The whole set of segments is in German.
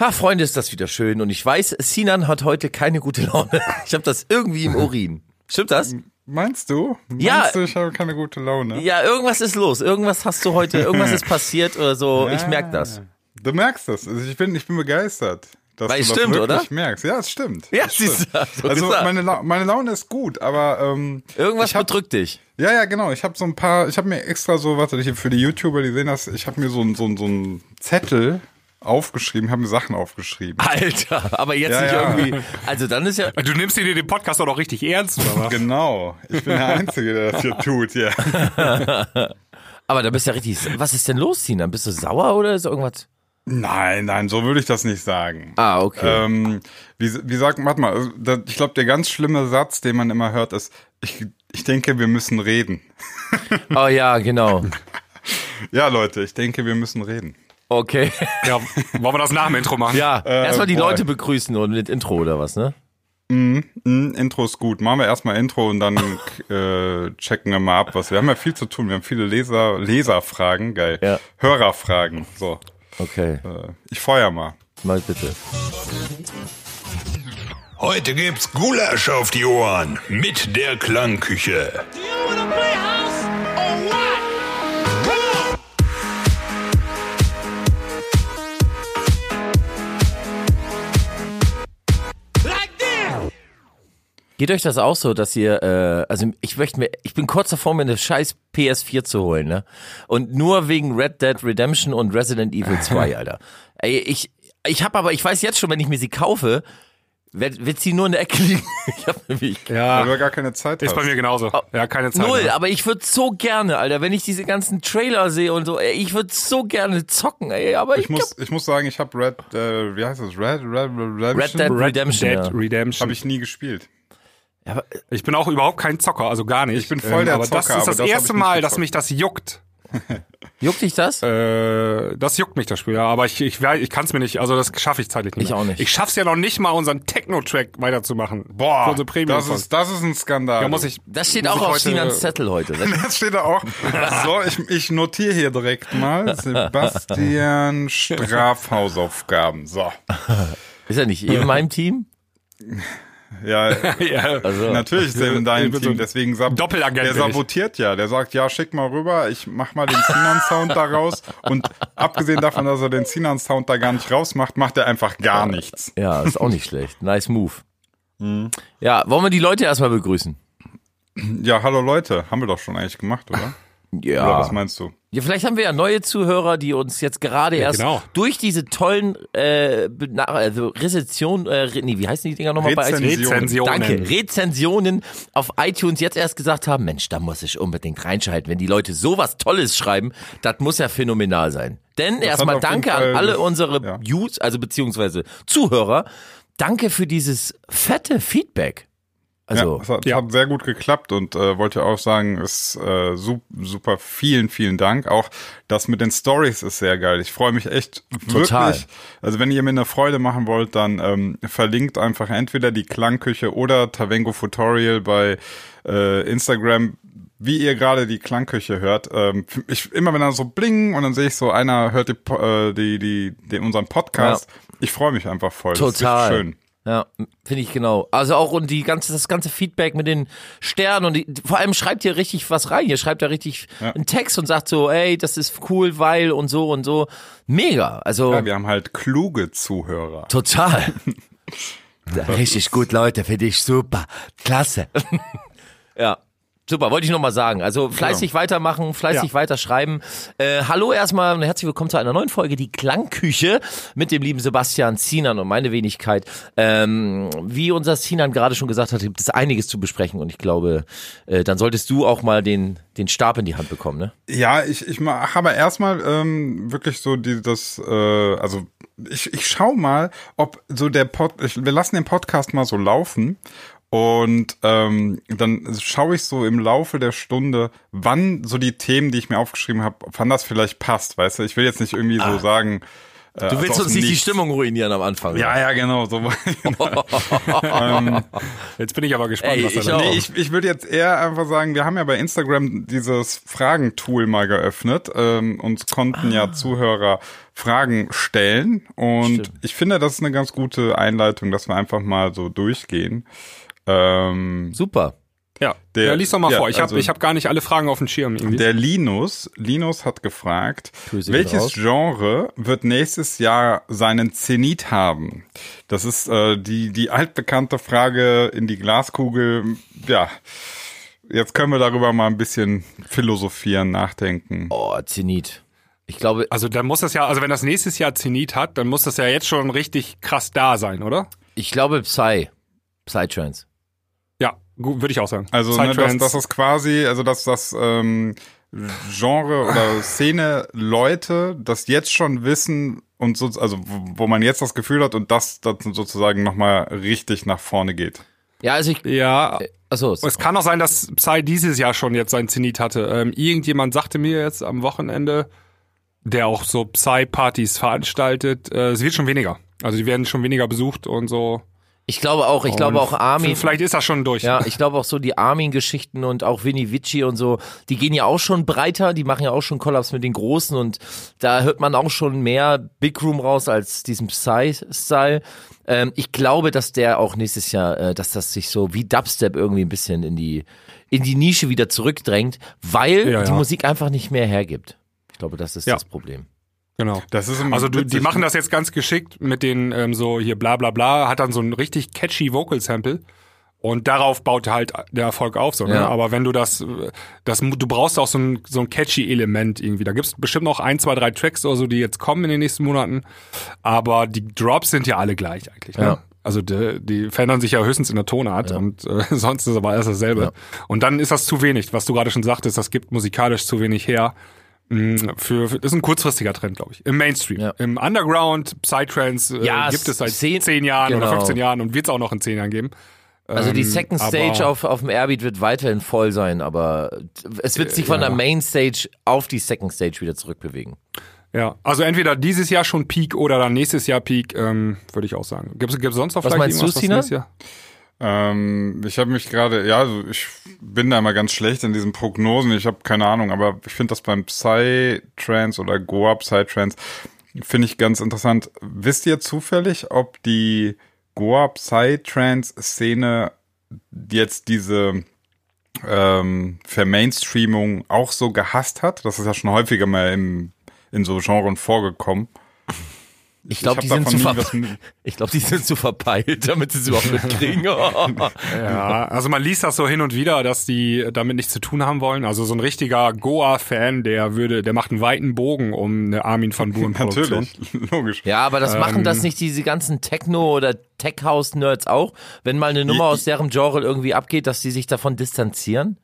Ha, Freunde, ist das wieder schön. Und ich weiß, Sinan hat heute keine gute Laune. Ich habe das irgendwie im Urin. Stimmt das? Meinst du? Meinst Ja. du, ich habe keine gute Laune? Ja, irgendwas ist los. Irgendwas hast du heute, irgendwas ist passiert oder so. Ich merk das. Du merkst das. Also ich bin, ich bin begeistert. Dass Weil du es das stimmt, wirklich oder? merkst. Ja, es stimmt. Ja, Es siehst stimmt. du, du Also gesagt. meine, La meine Laune ist gut, aber ähm, Irgendwas ich hab, bedrückt dich. Ja, ja, genau. Ich habe so ein paar, ich habe mir extra so, warte, hier für die YouTuber, die sehen das, ich habe mir so, ein- so, ein- so einen Zettel aufgeschrieben, habe mir Sachen aufgeschrieben. Alter, aber jetzt Ja, nicht ja. irgendwie. Also dann ist ja. Du nimmst dir den Podcast doch noch richtig ernst, oder was? Genau. Ich bin der Einzige, der das hier tut, ja. Aber da bist du ja richtig. Was ist denn los, Sinan? Bist du sauer oder ist irgendwas? Nein, nein, so würde ich das nicht sagen. Ah, okay. Ähm, wie, wie sagt, warte mal, also, ich glaube, der ganz schlimme Satz, den man immer hört, ist, ich, ich denke, wir müssen reden. Oh ja, genau. Ja, Leute, ich denke, wir müssen reden. Okay. Ja, wollen wir das nach dem Intro machen? Ja, erstmal die boah. Leute begrüßen und mit Intro oder was, ne? Mm, Intro ist gut. Machen wir erstmal Intro und dann äh, checken wir mal ab, was wir haben ja viel zu tun. Wir haben viele Leser, Leserfragen, geil. Ja. Hörerfragen. So, Okay, äh, ich feuer mal. mal bitte. Heute gibt's Gulasch auf die Ohren mit der Klangküche. Do you wanna play Geht euch das auch so, dass ihr, äh, also ich möchte mir, ich bin kurz davor, mir eine scheiß PS4 zu holen, ne? Und nur wegen Red Dead Redemption und Resident Evil 2, Alter. Ey, ich, ich habe aber, ich weiß jetzt schon, wenn ich mir sie kaufe, wird, wird sie nur in der Ecke liegen. Ich hab nämlich Weil Ja, du ja gar keine Zeit ist hast. bei mir genauso. Ja, keine Zeit. Null, mehr. aber ich würde so gerne, Alter, wenn ich diese ganzen Trailer sehe und so, ey, ich würde so gerne zocken, ey, aber ich, Ich muss, ich muss sagen, ich habe Red, äh, wie heißt das? Red, Red, Red, Red Dead Red Redemption, Dead ja. Redemption. Habe ich nie gespielt. Ja, aber, Ich bin auch überhaupt kein Zocker, also gar nicht. Ich bin voll der aber das Zocker, ist aber das, das erste ich Mal, dass mich das juckt. juckt dich das? Äh, das juckt mich, das Spiel. Ja, aber ich, ich, weiß- ich kann es mir nicht, also das schaffe ich zeitlich nicht. Ich mehr. auch nicht. Ich schaff's ja noch nicht mal, unseren Techno-Track weiterzumachen. Für Boah, unsere Premium das ist, das ist ein Skandal. Da muss ich. Das steht muss auch ich auf Sinans Zettel heute. Das steht da auch. So, ich, ich notiere hier direkt mal Sebastian Strafhausaufgaben. So. Ist er nicht in meinem Team? Ja, Ja, Also, natürlich ist er in deinem so Team, ein deswegen sab der sabotiert ja. Der sagt, ja, schick mal rüber, ich mach mal den Sinan-Sound da raus. Und abgesehen davon, dass er den Sinan-Sound da gar nicht rausmacht, macht er einfach gar nichts. Ja, ist auch nicht schlecht. Nice move. Ja, wollen wir die Leute erstmal begrüßen? Ja, hallo Leute, haben wir doch schon eigentlich gemacht, oder? Oder Ja. was meinst du? Ja. Vielleicht haben wir ja neue Zuhörer, die uns jetzt gerade erst genau. durch diese tollen äh, also Rezension, äh, nee, wie heißen die Dinger nochmal bei iTunes? Rezensionen. Rezensionen. Danke. Rezensionen auf iTunes jetzt erst gesagt haben, Mensch, da muss ich unbedingt reinschalten. Wenn die Leute sowas Tolles schreiben, das muss ja phänomenal sein. Denn erstmal danke an alle unsere ja. Use, also beziehungsweise Zuhörer. Danke für dieses fette Feedback. Also, ja, es hat, ja. hat sehr gut geklappt und äh, wollte auch sagen, ist äh, su super, vielen, vielen Dank. Auch das mit den Stories ist sehr geil. Ich freue mich echt Total. wirklich. Also wenn ihr mir eine Freude machen wollt, dann ähm, verlinkt einfach entweder die Klangküche oder Tavengo Tutorial bei äh, Instagram. Wie ihr gerade die Klangküche hört, ähm, ich immer wenn dann so bling und dann sehe ich so einer hört die, äh, die, die, den, unseren Podcast. Ich freue mich einfach voll. Das ist Total. schön. Ja, finde ich genau. Also auch und die ganze, das ganze Feedback mit den Sternen und die, vor allem schreibt ihr richtig was rein. Ihr schreibt da richtig Ja. einen Text und sagt so, ey, das ist cool, weil und so und so. Mega. Also Ja, wir haben halt kluge Zuhörer. total. richtig gut, Leute, finde ich super. Klasse. ja. Super, wollte ich nochmal sagen. Also fleißig weitermachen, fleißig Ja. weiterschreiben. Äh, hallo erstmal und herzlich willkommen zu einer neuen Folge, die Klangküche mit dem lieben Sebastian Zinan und meine Wenigkeit. Ähm, wie unser Zinan gerade schon gesagt hat, gibt es einiges zu besprechen und ich glaube, äh, dann solltest du auch mal den, den Stab in die Hand bekommen, ne? Ja, ich, ich mach aber erstmal ähm, wirklich so die, das, äh, also ich, ich schau mal, ob so der Pod, ich, wir lassen den Podcast mal so laufen und ähm, dann schaue ich so im Laufe der Stunde, wann so die Themen, die ich mir aufgeschrieben habe, wann das vielleicht passt, weißt du? Ich will jetzt nicht irgendwie so sagen, Äh, Du willst also uns nicht die. Stimmung ruinieren am Anfang. Ja, ja, genau. So. Jetzt bin ich aber gespannt, Ey, was ich da auch. Nee, ich, ich würde jetzt eher einfach sagen, wir haben ja bei Instagram dieses Fragentool mal geöffnet ähm, und konnten Ah. ja Zuhörer Fragen stellen. Und ich finde, das ist eine ganz gute Einleitung, dass wir einfach mal so durchgehen. Ähm, Super. Ja, Der- ja lies doch mal ja, vor. Ich habe also- ich hab gar nicht alle Fragen auf dem Schirm irgendwie. der Linus, Linus hat gefragt, welches raus. Genre wird nächstes Jahr seinen Zenit haben? Das ist äh, die, die altbekannte Frage in die Glaskugel. Ja, jetzt können wir darüber mal ein bisschen philosophieren, nachdenken. Oh, Zenit. Ich glaube, Also dann muss das ja, also wenn das nächstes Jahr Zenit hat, dann muss das ja jetzt schon richtig krass da sein, oder? ich glaube Psy. Psytrance. Gut, würde ich auch sagen. Also, ne, dass, dass das quasi, also dass das ähm, Genre oder Szene Leute das jetzt schon wissen und so, also wo man jetzt das Gefühl hat und das, das sozusagen nochmal richtig nach vorne geht. Ja, also ich. ja, Achso, es kann auch sein, dass Psy dieses Jahr schon jetzt sein Zenit hatte. Ähm, irgendjemand sagte mir jetzt am Wochenende, der auch so Psy-Partys veranstaltet, äh, es wird schon weniger. Also die werden schon weniger besucht und so. Ich glaube auch, ich glaube auch Armin. Vielleicht ist das schon durch. Ja, ich glaube auch so die Armin-Geschichten und auch Vinny Vici und so, die gehen ja auch schon breiter, die machen ja auch schon Kollaps mit den Großen und da hört man auch schon mehr Big Room raus als diesen Psy-Style. Ähm, ich glaube, dass der auch nächstes Jahr, äh, dass das sich so wie Dubstep irgendwie ein bisschen in die, in die Nische wieder zurückdrängt, weil Ja, die ja. Musik einfach nicht mehr hergibt. Ich glaube, das ist Ja. das Problem. Genau. Das ist Also du, die machen das jetzt ganz geschickt mit den ähm, so hier bla bla bla, hat dann so ein richtig catchy Vocal Sample und darauf baut halt der Erfolg auf. So, ne? Ja. Aber wenn du das, das, du brauchst auch so ein, so ein catchy Element irgendwie. Da gibt's bestimmt noch ein, zwei, drei Tracks oder so, die jetzt kommen in den nächsten Monaten. Aber die Drops sind ja alle gleich eigentlich. Ne? Ja. Also die, die verändern sich ja höchstens in der Tonart und äh, sonst ist aber alles dasselbe. Und dann ist das zu wenig, was du gerade schon sagtest, das gibt musikalisch zu wenig her. Mm, Für, für, das ist ein kurzfristiger Trend, glaube ich. Im Mainstream. Ja. Im Underground, Psytrance äh, Ja, gibt es seit zehn- zehn, Jahren oder genau. 15 Jahren und wird es auch noch in zehn Jahren geben. Also die Ähm, Second aber- Stage auf, auf dem Airbeat wird weiterhin voll sein, aber es wird sich von der Main Stage auf die Second Stage wieder zurückbewegen. Ja, also entweder dieses Jahr schon Peak oder dann nächstes Jahr Peak, ähm, würde ich auch sagen. Gibt es sonst noch Was vielleicht meinst du, irgendwas, was Sina? nächstes Jahr? Ähm, ich habe mich gerade, ja, also ich bin da immer ganz schlecht in diesen Prognosen. Ich habe keine Ahnung, aber ich finde das beim Psytrance oder Goa Psytrance finde ich ganz interessant. Wisst ihr zufällig, ob die Goa Psytrance Szene jetzt diese ähm, Vermainstreamung auch so gehasst hat? Das ist ja schon häufiger mal im, in so Genren vorgekommen. Ich glaube, die, sind zu ver ich glaub, die sind zu verpeilt, damit sie es überhaupt mitkriegen. Ja, also man liest das so hin und wieder, dass die damit nichts zu tun haben wollen. Also so ein richtiger Goa-Fan, der würde, der macht einen weiten Bogen um eine Armin van Buuren Produktion. Natürlich, logisch. ja, aber das machen Ähm. das nicht diese ganzen Techno- oder Tech-House-Nerds auch? Wenn mal eine Nummer aus deren Genre irgendwie abgeht, dass die sich davon distanzieren?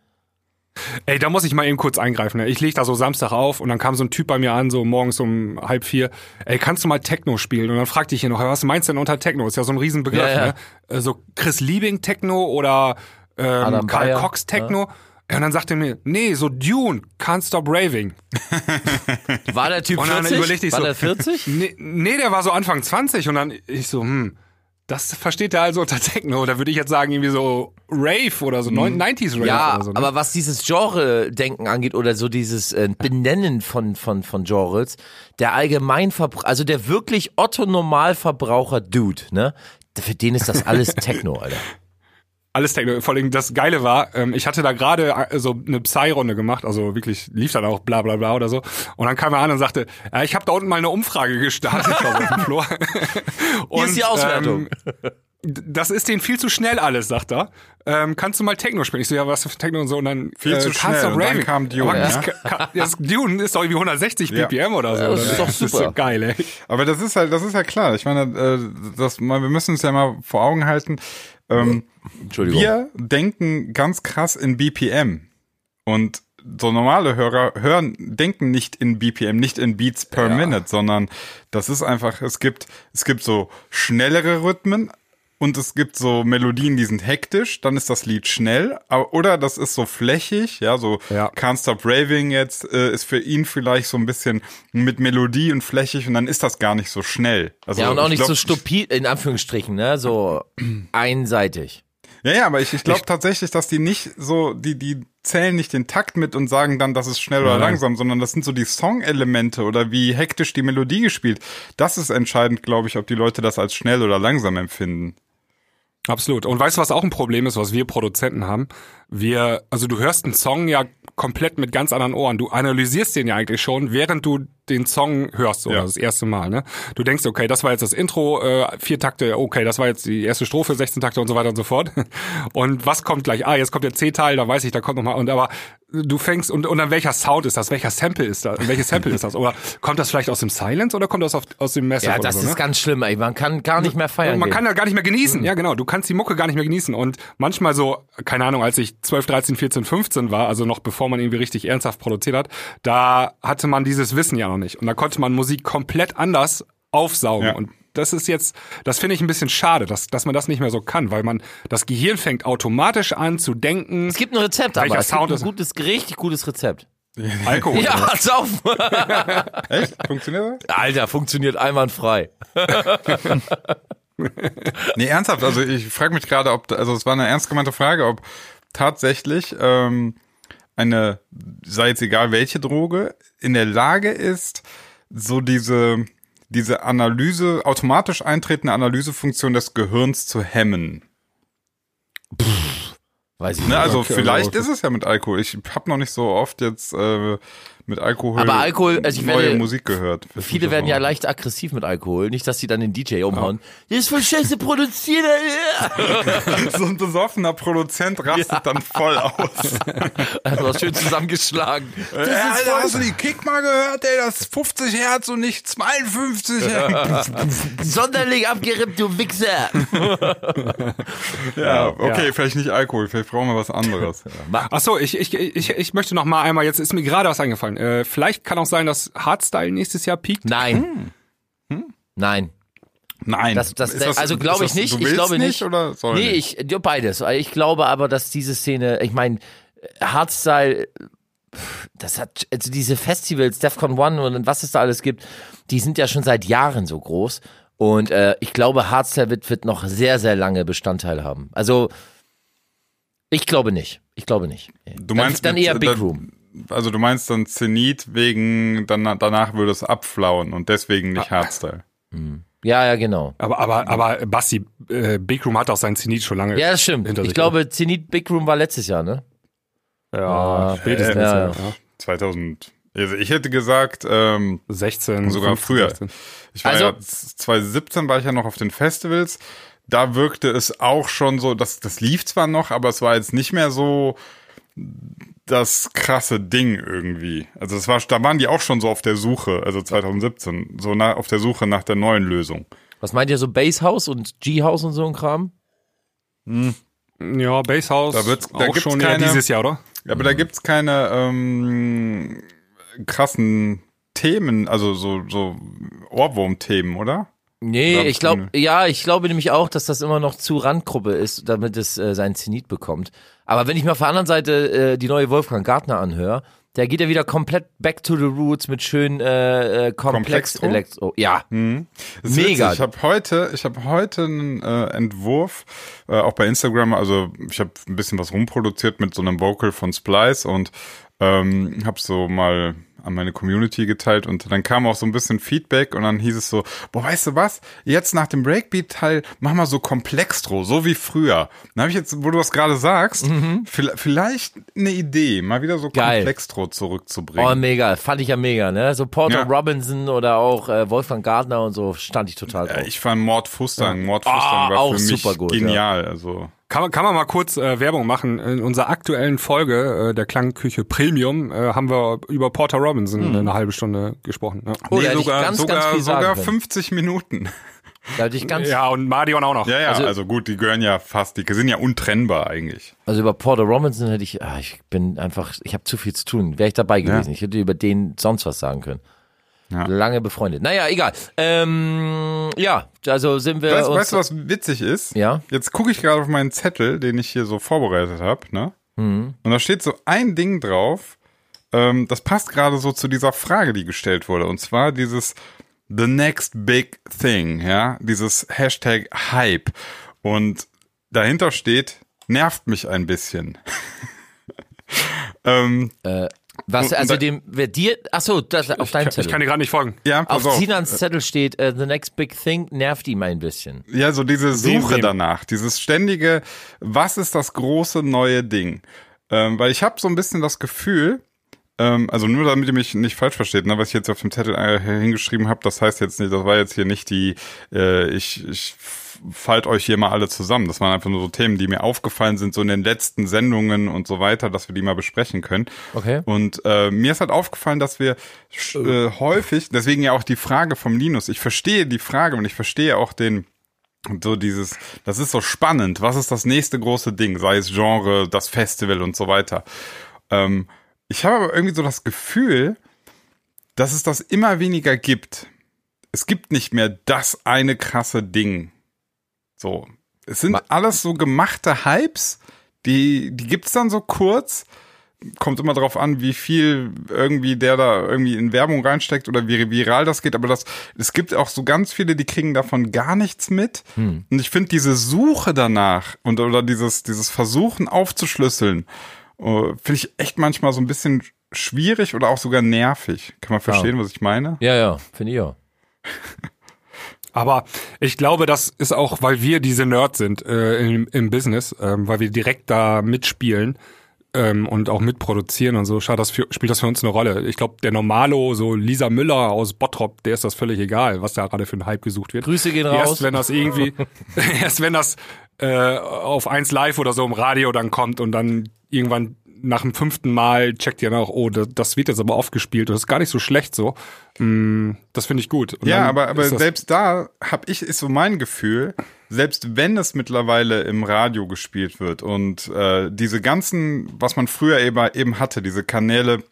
Ey, da muss ich mal eben kurz eingreifen. Ne? Ich leg da so Samstag auf und dann kam so ein Typ bei mir an, so morgens um halb vier. Ey, kannst du mal Techno spielen? Und dann fragte ich ihn noch, was meinst du denn unter Techno? Ist ja so ein Riesenbegriff. Ja, ja. Ne? Äh, So Chris Liebing Techno oder ähm, Adam Karl Bayer, Cox Techno. Ja, und dann sagte er mir, nee, so Dune, Can't Stop Raving. War der Typ Und dann 40? überlegte ich War so, der 40? Nee, nee, der war so Anfang 20 und dann ich so, hm, das versteht er also unter Techno. Da würde ich jetzt sagen, irgendwie so Rave oder so, 90s Rave Mhm. Ja, oder so. ne? aber was dieses Genre-Denken angeht oder so dieses äh, Benennen von, von, von Genres, der Allgemeinverbraucher, also der wirklich Otto-Normalverbraucher-Dude, ne? Für den ist das alles Techno, Alter. Alles Techno. Vor allem das Geile war, ähm, ich hatte da gerade äh, so eine Psy-Runde gemacht, also wirklich lief dann auch bla bla bla oder so. Und dann kam er an und sagte, ja, ich habe da unten mal eine Umfrage gestartet auf dem Flur. Hier ist die Auswertung. Ähm, das ist denen viel zu schnell alles, sagt er. Ähm, kannst du mal Techno spielen? Ich so, ja, was für Techno und so. Und dann Viel zu Can't schnell. Und dann Raving. kam Dune, ja. das, kann- das Dune ist doch irgendwie 160 Ja. BPM oder so. Ja, das ist oder? doch Das ist super. so geil, ey. Aber das ist halt, das ist ja klar. Ich meine, äh, das, wir müssen uns ja mal vor Augen halten. Ähm, Entschuldigung. wir denken ganz krass in BPM. Und so normale Hörer hören, denken nicht in BPM, nicht in Beats per Minute, sondern das ist einfach, es gibt, es gibt so schnellere Rhythmen, und es gibt so Melodien, die sind hektisch, dann ist das Lied schnell, aber- oder das ist so flächig, ja, so Ja. Can't Stop Raving jetzt äh, ist für ihn vielleicht so ein bisschen mit Melodie und flächig und dann ist das gar nicht so schnell. Also Ja, und auch ich nicht glaub, so stupid, in Anführungsstrichen, ne? So einseitig. Ja, ja, aber ich, ich glaube tatsächlich, dass die nicht so, die, die zählen nicht den Takt mit und sagen dann, das ist schnell oder Nein. langsam, sondern das sind so die Song-Elemente oder wie hektisch die Melodie gespielt. Das ist entscheidend, glaube ich, ob die Leute das als schnell oder langsam empfinden. Absolut. Und weißt du, was auch ein Problem ist, was wir Produzenten haben? Wir, also du hörst einen Song ja komplett mit ganz anderen Ohren. Du analysierst den ja eigentlich schon, während du den Song hörst oder Ja. das erste Mal. Ne? Du denkst, okay, das war jetzt das Intro, äh, vier Takte, okay, das war jetzt die erste Strophe, 16 Takte und so weiter und so fort. Und was kommt gleich? Ah, jetzt kommt der C-Teil, da weiß ich, da kommt noch mal. Und aber du fängst und und dann welcher Sound ist das? Welcher Sample ist das? Welches Sample ist das? Oder kommt das vielleicht aus dem Silence oder kommt das auf, aus dem Massive Ja, das so? ist ne? ganz schlimm, ey. Man kann gar nicht mehr feiern. Man gehen. kann ja gar nicht mehr genießen. Ja, genau. Du kannst die Mucke gar nicht mehr genießen. Und manchmal so, keine Ahnung, als ich 12, 13, 14, 15 war, also noch bevor man irgendwie richtig ernsthaft produziert hat, da hatte man dieses Wissen ja noch nicht. Und da konnte man Musik komplett anders aufsaugen. Ja. Und das ist jetzt, das finde ich ein bisschen schade, dass, dass man das nicht mehr so kann, weil man, das Gehirn fängt automatisch an zu denken, Es gibt ein Rezept, aber es Sound gibt ist- ein gutes, richtig gutes Rezept. Alkohol. Ja, sauf. Echt? Funktioniert das? Alter, funktioniert einwandfrei. Nee, ernsthaft. Also ich frage mich gerade, ob, also es war eine ernst gemeinte Frage, ob tatsächlich ähm, eine, sei jetzt egal welche Droge, in der Lage ist, so diese, diese Analyse, automatisch eintretende Analysefunktion des Gehirns zu hemmen. Weiß ich Ne, nicht. also Okay, vielleicht okay. ist es ja mit Alkohol. Ich habe noch nicht so oft jetzt äh, mit Alkohol, Aber Alkohol, also ich neue werde- Musik gehört. Viele werden ja leicht aggressiv mit Alkohol. Nicht, dass sie dann den DJ umhauen. Das ist voll scheiße produziert. So ein besoffener Produzent rastet dann voll aus. Also schön zusammengeschlagen. Das Äh, ist Alter, voll hast du die Kick mal gehört, ey? Das ist 50 Hertz und nicht 52. Ey. sonderlich abgerippt, du Wichser. Ja, okay, vielleicht nicht Alkohol, vielleicht brauchen wir was anderes. Ach so, ich, ich, ich, ich möchte noch mal einmal, jetzt ist mir gerade was eingefallen. Äh, vielleicht kann auch sein, dass Hardstyle nächstes Jahr piekt. Nein. Nein. Nein. Das, das, Ist also glaube ich das- nicht. Ich glaube nicht, oder soll nee, nicht? ich beides. Ich glaube aber, dass diese Szene, ich meine, Hardstyle, das hat also diese Festivals, Defcon One und was es da alles gibt, die sind ja schon seit Jahren so groß. Und äh, ich glaube, Hardstyle wird, wird noch sehr, sehr lange Bestandteil haben. Also ich glaube nicht. Ich glaube nicht. Du meinst dann, dann eher Big dann- Room. Also du meinst dann Zenit wegen, dann, danach würde es abflauen und deswegen nicht Ah. Hardstyle. Ja, ja, genau. Aber, aber, aber Basti, äh, Big Room hat auch sein Zenit schon lange. Ja, das stimmt. hinter Ich sich. glaube, Zenit Big Room war letztes Jahr, ne? ja, spätestens. ja, Ja, ja. 2000. Also ich hätte gesagt, ähm, 16, sogar 15, früher. 16. Ich war Also- ja 2017 war ich ja noch auf den Festivals. Da wirkte es auch schon so, das, das lief zwar noch, aber es war jetzt nicht mehr so das krasse Ding irgendwie. Also es war, da waren die auch schon so auf der Suche, also 2017, so na, auf der Suche nach der neuen Lösung. Was meint ihr so Bass House und G House und so ein Kram? Ja, Basshouse Da wird's- da auch schon keine- dieses Jahr, oder? Aber da gibt's keine ähm, krassen Themen, also so, so Ohrwurm-Themen, oder? Nee, ich glaube, ja, ich glaube nämlich auch, dass das immer noch zu Randgruppe ist, damit es äh, seinen Zenit bekommt. Aber wenn ich mir auf der anderen Seite äh, die neue Wolfgang Gartner anhöre, der geht ja wieder komplett back to the roots mit schön äh, äh, komplex Komplextro? Elektro. Ja, ist Mega. Witzig. Ich habe heute, ich habe heute einen äh, Entwurf, äh, auch bei Instagram, also ich habe ein bisschen was rumproduziert mit so einem Vocal von Splice und ähm, habe so mal an meine Community geteilt und dann kam auch so ein bisschen Feedback und dann hieß es so, boah, weißt du was, jetzt nach dem Breakbeat-Teil mach mal so Komplextro, so wie früher. Dann habe ich jetzt, wo du das gerade sagst, vi- vielleicht eine Idee, mal wieder so Mhm. Geil. Komplextro zurückzubringen. oh mega, fand ich ja mega, ne? So Porter Ja. Robinson oder auch äh, Wolfgang Gardner und so stand ich total drauf. Ja, ich fand Mord Fustang. Mord Fustang Ah, war auch für mich super gut, ja. genial. Also Kann, man- kann man mal kurz äh, Werbung machen? In unserer aktuellen Folge äh, der Klangküche Premium äh, haben wir über Porter Robinson eine halbe Stunde gesprochen. Ja, Oh, nee, sogar, ganz, sogar, ganz sogar können. 50 Minuten. Da hatte ich ganz, ja und Marion auch noch. Ja, ja, Also- also, gut, die gehören ja fast, die sind ja untrennbar eigentlich. also über Porter Robinson hätte ich, ah, ich bin einfach, ich habe zu viel zu tun. Wäre ich dabei gewesen. Ich hätte über den sonst was sagen können. Ja. Lange befreundet. Naja, egal. Ähm, ja, also sind wir Weißt, uns. weißt du, was witzig ist? Ja. Jetzt gucke ich gerade auf meinen Zettel, den ich hier so vorbereitet habe, ne? Mhm. Und da steht so ein Ding drauf, ähm, das passt gerade so zu dieser Frage, die gestellt wurde. Und zwar dieses The Next Big Thing, ja? Dieses Hashtag Hype. Und dahinter steht, nervt mich ein bisschen. ähm, was, und also dem, wer dir, ach so, das, auf deinem Ich Zettel. kann dir gerade nicht folgen. ja, auf auf. Sinans Zettel steht, äh, the next big thing nervt ihm ein bisschen. Ja, so diese Suche danach, dieses ständige, was ist das große neue Ding? Ähm, weil ich habe so ein bisschen das Gefühl, ähm, also nur damit ihr mich nicht falsch versteht, ne, was ich jetzt auf dem Zettel äh, hingeschrieben habe, das heißt jetzt nicht, das war jetzt hier nicht die, äh, ich, ich falt euch hier mal alle zusammen. Das waren einfach nur so Themen, die mir aufgefallen sind, so in den letzten Sendungen und so weiter, dass wir die mal besprechen können. Okay. Und äh, mir ist halt aufgefallen, dass wir sch- äh, häufig, deswegen ja auch die Frage vom Linus, ich verstehe die Frage und ich verstehe auch den, so dieses, das ist so spannend, was ist das nächste große Ding, sei es Genre, das Festival und so weiter. Ähm, ich habe aber irgendwie so das Gefühl, dass es das immer weniger gibt. Es gibt nicht mehr das eine krasse Ding. So. Es sind Ma- alles so gemachte Hypes, die, die gibt's dann so kurz. Kommt immer drauf an, wie viel irgendwie der da irgendwie in Werbung reinsteckt oder wie viral das geht. Aber das, es gibt auch so ganz viele, die kriegen davon gar nichts mit. Und ich finde diese Suche danach und oder dieses, dieses Versuchen aufzuschlüsseln, äh, finde ich echt manchmal so ein bisschen schwierig oder auch sogar nervig. Kann man verstehen, was ich meine? Ja, ja, finde ich auch. Aber ich glaube, das ist auch, weil wir diese Nerds sind äh, im, im Business, ähm, weil wir direkt da mitspielen ähm, und auch mitproduzieren und so, schaut das für, spielt das für uns eine Rolle. Ich glaube, der Normalo, so Lisa Müller aus Bottrop, der ist das völlig egal, was da gerade für ein Hype gesucht wird. Grüße gehen Erst raus. wenn das irgendwie, erst wenn das äh, auf 1 Live oder so im Radio dann kommt und dann irgendwann nach dem fünften Mal checkt ihr nach, oh, das, das wird jetzt aber oft gespielt und das ist gar nicht so schlecht so. Mm, das finde ich gut. Und Ja, dann aber, aber selbst da habe ich, ist so mein Gefühl, selbst wenn es mittlerweile im Radio gespielt wird und äh, diese ganzen, was man früher eben, eben hatte, diese Kanäle,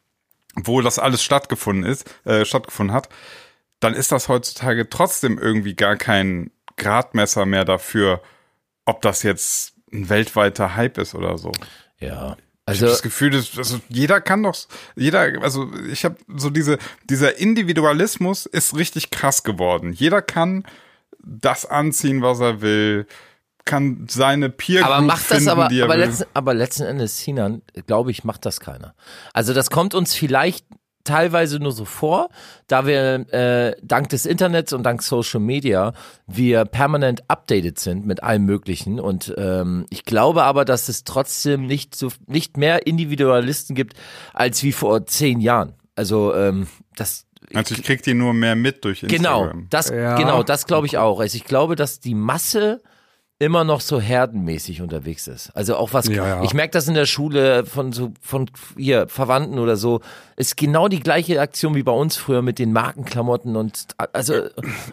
wo das alles stattgefunden ist, äh, stattgefunden hat, dann ist das heutzutage trotzdem irgendwie gar kein Gradmesser mehr dafür, ob das jetzt ein weltweiter Hype ist oder so. Ja. Ich Also, habe das Gefühl, dass, also jeder kann doch, jeder, also ich habe so diese, dieser Individualismus ist richtig krass geworden. Jeder kann das anziehen, was er will, kann seine Peer aber macht das finden, aber, er aber letzten, aber letzten Endes, Sinan, glaube ich, macht das keiner. Also das kommt uns vielleicht teilweise nur so vor, da wir äh, dank des Internets und dank Social Media wir permanent updated sind mit allem Möglichen und ähm, ich glaube aber, dass es trotzdem nicht so nicht mehr Individualisten gibt als wie vor zehn Jahren. Also ähm, das also ich krieg die nur mehr mit durch Genau, Instagram. das, Ja. genau, das glaube ich auch. Also ich glaube, dass die Masse immer noch so herdenmäßig unterwegs ist. Also auch was, Ja, ja. ich merke das in der Schule von so, von hier, Verwandten oder so, ist genau die gleiche Aktion wie bei uns früher mit den Markenklamotten und, also,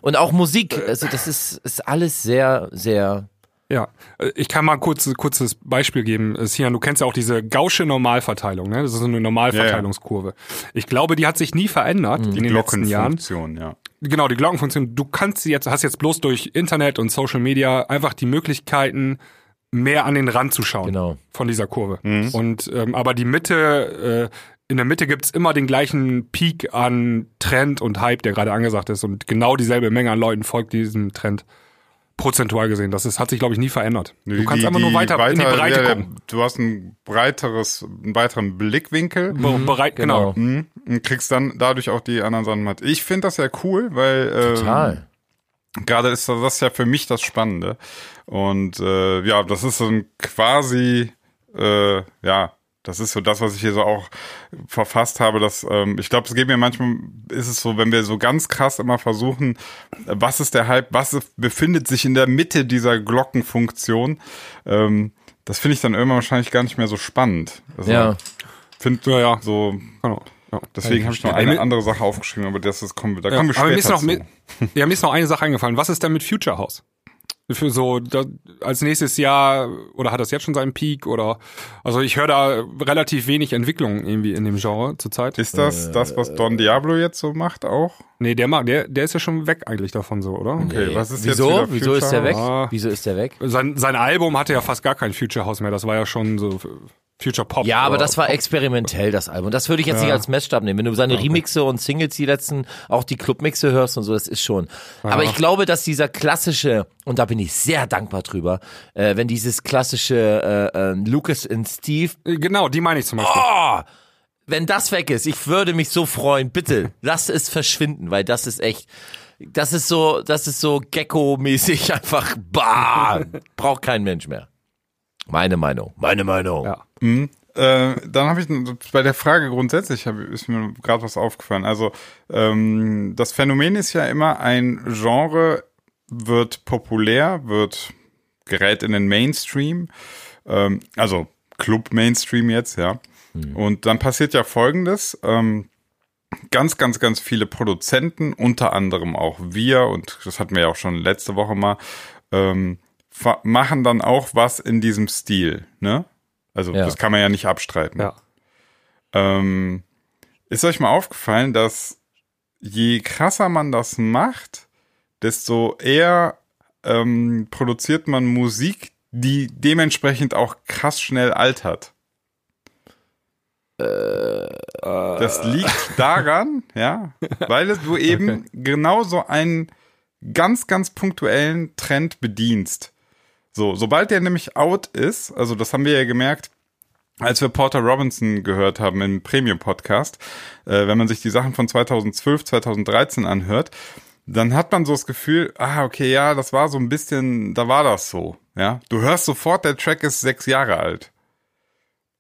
und auch Musik. Also das ist, ist alles sehr, sehr, Ja, äh, ich kann mal kurz kurzes Beispiel geben. Äh, Sian, du kennst ja auch diese Gausche Normalverteilung, ne? Das ist so eine Normalverteilungskurve. Ich glaube, die hat sich nie verändert in den letzten Jahren. Glockenfunktion, ja. Genau, die Glockenfunktion. Du kannst sie jetzt, hast jetzt bloß durch Internet und Social Media einfach die Möglichkeiten, mehr an den Rand zu schauen Genau. von dieser Kurve. Und ähm, aber die Mitte, äh, in der Mitte gibt's immer den gleichen Peak an Trend und Hype, der gerade angesagt ist. Und genau dieselbe Menge an Leuten folgt diesem Trend. Prozentual gesehen. Das ist, hat sich, glaube ich, nie verändert. Du Die- kannst einfach nur die weiter, in die Breite ja, gucken. Du hast ein breiteres, einen breiteren Blickwinkel. Be- Bereit, genau. Mhm. Und kriegst dann dadurch auch die anderen Sachen mit. Ich finde das ja cool, weil ähm, total. gerade ist das, das ist ja für mich das Spannende. Und äh, ja, das ist so ein quasi, äh, ja, das ist so das, was ich hier so auch verfasst habe. Dass, ähm, ich glaube, es geht mir manchmal, ist es so, wenn wir so ganz krass immer versuchen, was ist der Hype, was befindet sich in der Mitte dieser Glockenfunktion, ähm, das finde ich dann irgendwann wahrscheinlich gar nicht mehr so spannend. Also, Ja. Find, Ja, ja. So, genau. Ja. deswegen habe ich noch eine andere Sache aufgeschrieben, aber das ist, kommen, wir- da Ja, kommen wir aber mir ist, später noch, zu. mir, ja, mir ist noch eine Sache eingefallen. Was ist denn mit Future House? Für so da, als nächstes Jahr oder hat das jetzt schon seinen Peak oder also ich höre da relativ wenig Entwicklung irgendwie in dem Genre zurzeit. Ist das das, was Don Diablo jetzt so macht auch? Nee, der mag, der, der ist ja schon weg eigentlich davon so, oder? Okay, was ist Wieso? jetzt Wieso ist der weg? Ah. Wieso ist der weg? Sein, sein Album hatte ja fast gar kein Future House mehr. Das war ja schon so Future Pop. Ja, aber das war Pop. experimentell, das Album. Das würde ich jetzt nicht als Messstab nehmen. Wenn du seine Remixe und Singles, die letzten, auch die Clubmixe hörst und so, das ist schon. Aber ich glaube, dass dieser klassische, und da bin ich sehr dankbar drüber, äh, wenn dieses klassische äh, äh, Lucas und Steve, Genau, die meine ich zum Beispiel. oh, wenn das weg ist, ich würde mich so freuen. Bitte, lass es verschwinden, weil das ist echt, das ist so, das ist so Gecko-mäßig einfach, bah, braucht kein Mensch mehr. Meine Meinung, meine Meinung. Ja. Äh, dann habe ich bei der Frage grundsätzlich hab, ist mir gerade was aufgefallen. Also ähm, das Phänomen ist ja immer, ein Genre wird populär, wird gerät in den Mainstream, ähm, also Club Mainstream jetzt, ja. Und dann passiert ja Folgendes. Ähm, ganz, ganz, ganz viele Produzenten, unter anderem auch wir, und das hatten wir ja auch schon letzte Woche mal, ähm, machen dann auch was in diesem Stil, ne? Also Ja. das kann man ja nicht abstreiten. Ja. Ähm, ist euch mal aufgefallen, dass je krasser man das macht, desto eher ähm, produziert man Musik, die dementsprechend auch krass schnell altert. Das liegt daran, ja, weil du eben genau so einen ganz, ganz punktuellen Trend bedienst. So, sobald der nämlich out ist, also das haben wir ja gemerkt, als wir Porter Robinson gehört haben im Premium-Podcast, äh, wenn man sich die Sachen von 2012, 2013 anhört, dann hat man so das Gefühl, ah, okay, ja, das war so ein bisschen, da war das so, ja. Du hörst sofort, der Track ist sechs Jahre alt.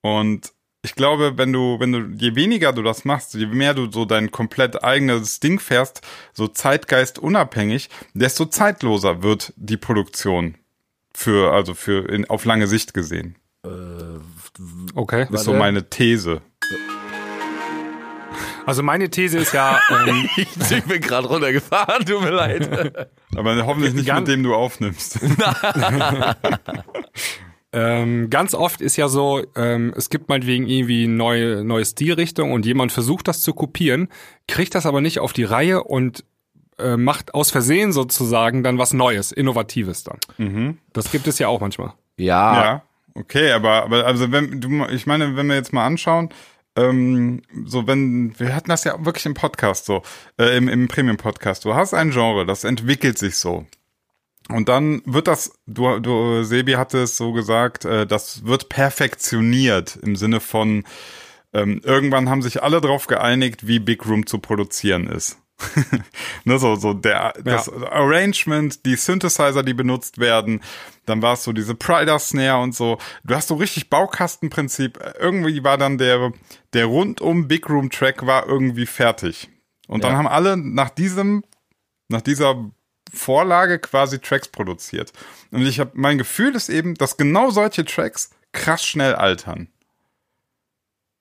Und ich glaube, wenn du, wenn du, je weniger du das machst, je mehr du so dein komplett eigenes Ding fährst, so Zeitgeist unabhängig, desto zeitloser wird die Produktion für, also für in, auf lange Sicht gesehen. Okay. Ist so meine These. Also meine These ist ja, ähm, Ich bin gerade runtergefahren, tut mir leid. Aber hoffentlich nicht Ganz- mit dem du aufnimmst. ähm, ganz oft ist ja so, ähm, es gibt meinetwegen irgendwie neue, neue Stilrichtung und jemand versucht das zu kopieren, kriegt das aber nicht auf die Reihe und äh, macht aus Versehen sozusagen dann was Neues, Innovatives dann. Das gibt es ja auch manchmal. Ja, Ja, okay, aber, aber also wenn du, ich meine, wenn wir jetzt mal anschauen, ähm, so wenn, wir hatten das ja wirklich im Podcast so, äh, im, im Premium-Podcast, du hast ein Genre, das entwickelt sich so. Und dann wird das, du, du Sebi hatte es so gesagt, äh, das wird perfektioniert im Sinne von, ähm, irgendwann haben sich alle darauf geeinigt, wie Big Room zu produzieren ist. ne, so, so der, das Arrangement, die Synthesizer, die benutzt werden, dann war es so diese Prider Snare und so. Du hast so richtig Baukastenprinzip. Irgendwie war dann der, der rundum Big Room Track war irgendwie fertig. Und dann Ja. haben alle nach diesem, nach dieser Vorlage quasi Tracks produziert. Und ich habe mein Gefühl ist eben, dass genau solche Tracks krass schnell altern.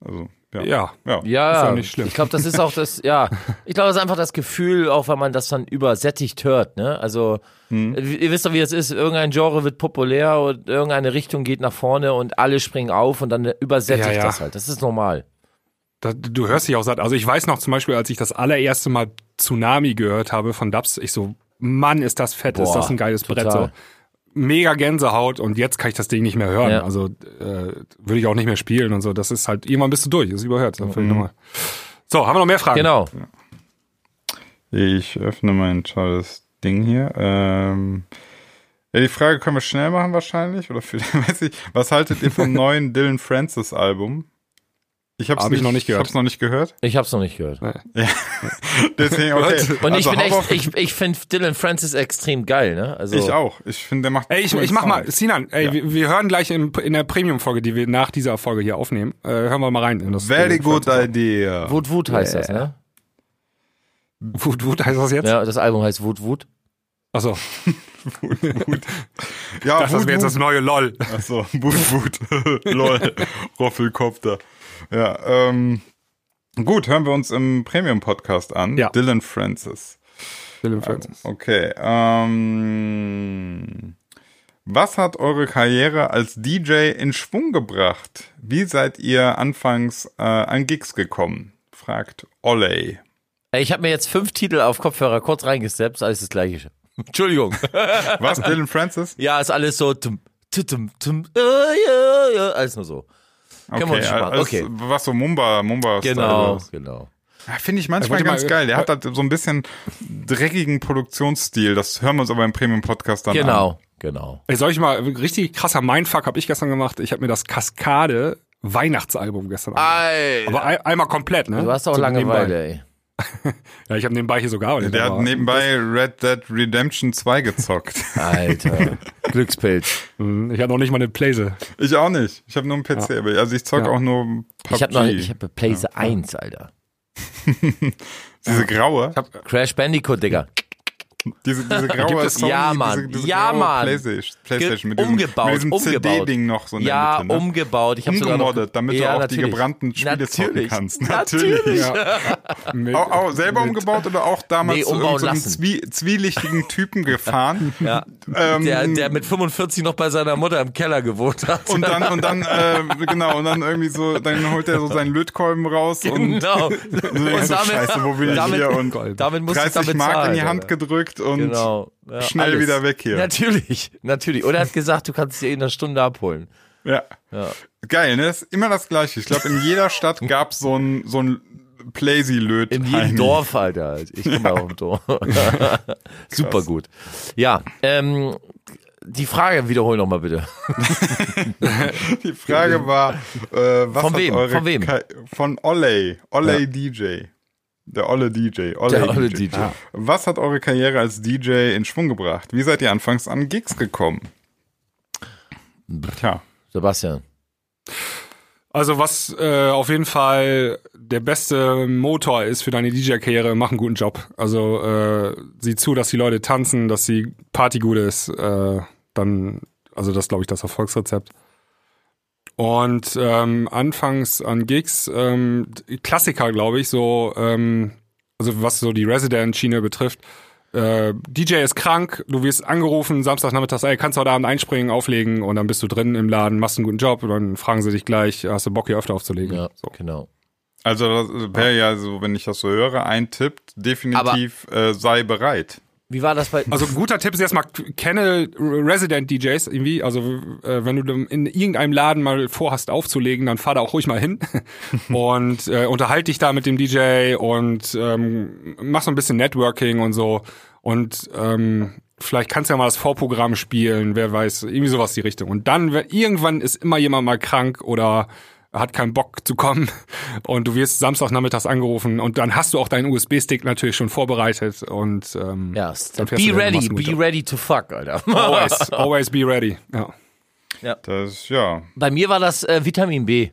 Also, ja. Ja. ja. Ja, Ist ja nicht schlimm. ich glaube, das ist auch das, ja, ich glaube, das ist einfach das Gefühl, auch wenn man das dann übersättigt hört, ne? Also, Hm. ihr wisst doch, wie es ist, irgendein Genre wird populär und irgendeine Richtung geht nach vorne und alle springen auf und dann übersättigt Ja, ja. das halt. Das ist normal. Da, du hörst dich auch satt. Also ich weiß noch zum Beispiel, als ich das allererste Mal Tsunami gehört habe von Dubs, ich so, Mann, ist das fett, ist Boah, das ein geiles Brett. total. So. Mega Gänsehaut und jetzt kann ich das Ding nicht mehr hören. Ja. Also äh, würde ich auch nicht mehr spielen und so. Das ist halt, irgendwann bist du durch, ist überhört. Das ist völlig normal. So, haben wir noch mehr Fragen? Genau. Ich öffne mein tolles Ding hier. Ähm, ja, die Frage können wir schnell machen wahrscheinlich. Oder für, weiß ich, was haltet ihr vom neuen Dylan Francis Album? Ich hab's Hab ich noch nicht gehört. Ich hab's noch nicht gehört. Ich hab's noch nicht gehört. Deswegen, okay. Und ich Also bin hau echt, ich, ich finde Dylan Francis extrem geil, ne? Also, ich auch. Ich finde, der macht. Ey, ich, ich mach mal. Sinan, ey, Ja. wir, wir hören gleich in, in der Premium-Folge, die wir nach dieser Folge hier aufnehmen, äh, hören wir mal rein in das. Very good idea. Wut Wut heißt das, ne? Wut, Wut heißt das jetzt? Ja, das Album heißt Wut Wut. Achso, Ja, das, das wäre jetzt das neue LOL. Achso, Wut, Wut. Lol. Roffelkopter. Ja, ähm, gut, hören wir uns im Premium-Podcast an. Ja. Dylan Francis. Dylan Francis. Okay, ähm, Was hat eure Karriere als DJ in Schwung gebracht? Wie seid ihr anfangs äh, an Gigs gekommen? Fragt Olay. Ey, Ich habe mir jetzt fünf Titel auf Kopfhörer kurz reingesteppt, alles das gleiche. Entschuldigung. Was, Dylan Francis? ja, ist alles so tum, tum, tum, äh, ja, ja, alles nur so. Können wir Okay, uns sparen. alles, Okay. was so Mumba, Mumba Genau, genau. Finde ich manchmal ganz mal- geil. Der hat halt so ein bisschen dreckigen Produktionsstil. Das hören wir uns aber im Premium-Podcast dann an. Genau, genau. Soll ich mal, richtig krasser Mindfuck habe ich gestern gemacht. Ich habe mir das Kaskade Weihnachtsalbum gestern angehört. Alter, Aber ein, einmal komplett, ne? du hast auch So Langeweile, nebenbei. ey. Ja, ich habe nebenbei hier so gearbeitet. Der hat nebenbei Red Dead Redemption 2 gezockt. Alter, Glückspilz. Mhm, Ich habe noch nicht mal eine Playse. ich auch nicht. Ich habe nur einen PC. aber Also ich zocke Ja. auch nur PUBG. Ich habe noch, ich habe Playse 1, Alter. diese graue, Crash Bandicoot, Digga. diese, diese graue Sony, Ja, Mann. diese, diese Ja, graue Mann. Playstation, Playstation mit umgebaut, diesem, mit diesem. CD-Ding noch so in Ja, der Mitte. Ne? umgebaut. Ich hab sogar noch- Umgemoddet, damit du Ja, auch die natürlich. gebrannten Spiele zocken Natürlich. kannst. Natürlich. Mit, Auch, auch selber umgebaut oder auch damals Nee, zu irgendeinem lassen. zwie zwielichtigen Typen gefahren? Ja. Ähm, Der, der mit 45 noch bei seiner Mutter im Keller gewohnt hat. und dann und dann äh, genau und dann irgendwie so dann holt er so seinen Lötkolben raus und genau. und so, Scheiße, wo bin ich damit, hier und damit musst du 30 damit Mark zahlen, in die Hand Alter. gedrückt und Genau. Ja, schnell alles. wieder weg hier. Natürlich, natürlich. Oder er hat gesagt, du kannst es dir in einer Stunde abholen. Ja. Geil, ne? Ist immer das Gleiche. Ich glaube, in jeder Stadt gab es so ein, so ein Playsy-Löt. In jedem Dorf, Alter. Ich komme auch im Dorf. Super gut. Ja, ähm, die Frage wiederhol noch mal bitte. Die Frage war, äh, was Von wem? Von wem? Ka Von Olley. Olley DJ. Der Olle DJ. Olley Der olle DJ. Was hat eure Karriere als DJ in Schwung gebracht? Wie seid ihr anfangs an Gigs gekommen? Tja. Sebastian. Also was äh, auf jeden Fall der beste Motor ist für deine DJ-Karriere, mach einen guten Job. Also äh, sieh zu, dass die Leute tanzen, dass die Party gut ist. Äh, dann, also das glaube ich das Erfolgsrezept. Und ähm, anfangs an Gigs, ähm, Klassiker glaube ich, so, ähm, also was so die Resident-Schiene betrifft, äh, DJ ist krank, du wirst angerufen, Samstagnachmittags, ey, kannst du heute Abend einspringen, auflegen und dann bist du drin im Laden, machst einen guten Job und dann fragen sie dich gleich, hast du Bock hier öfter aufzulegen? Ja, So. genau. Also das wäre ja so, wenn ich das so höre, ein Tipp, definitiv äh, sei bereit. Wie war das bei Also ein guter Tipp ist erstmal, kenne Resident DJs irgendwie. Also äh, wenn du in irgendeinem Laden mal vorhast aufzulegen, dann fahr da auch ruhig mal hin und äh, unterhalte dich da mit dem DJ und ähm, mach so ein bisschen Networking und so. Und ähm, vielleicht kannst du ja mal das Vorprogramm spielen, wer weiß, irgendwie sowas die Richtung. Und dann, wenn, irgendwann ist immer jemand mal krank oder hat keinen Bock zu kommen und du wirst Samstagnachmittags angerufen und dann hast du auch deinen USB-Stick natürlich schon vorbereitet und ähm, Ja, be ready, be Job. ready to fuck, Alter. Always, always be ready. Ja. Das, ja. Bei mir war das äh, Vitamin B.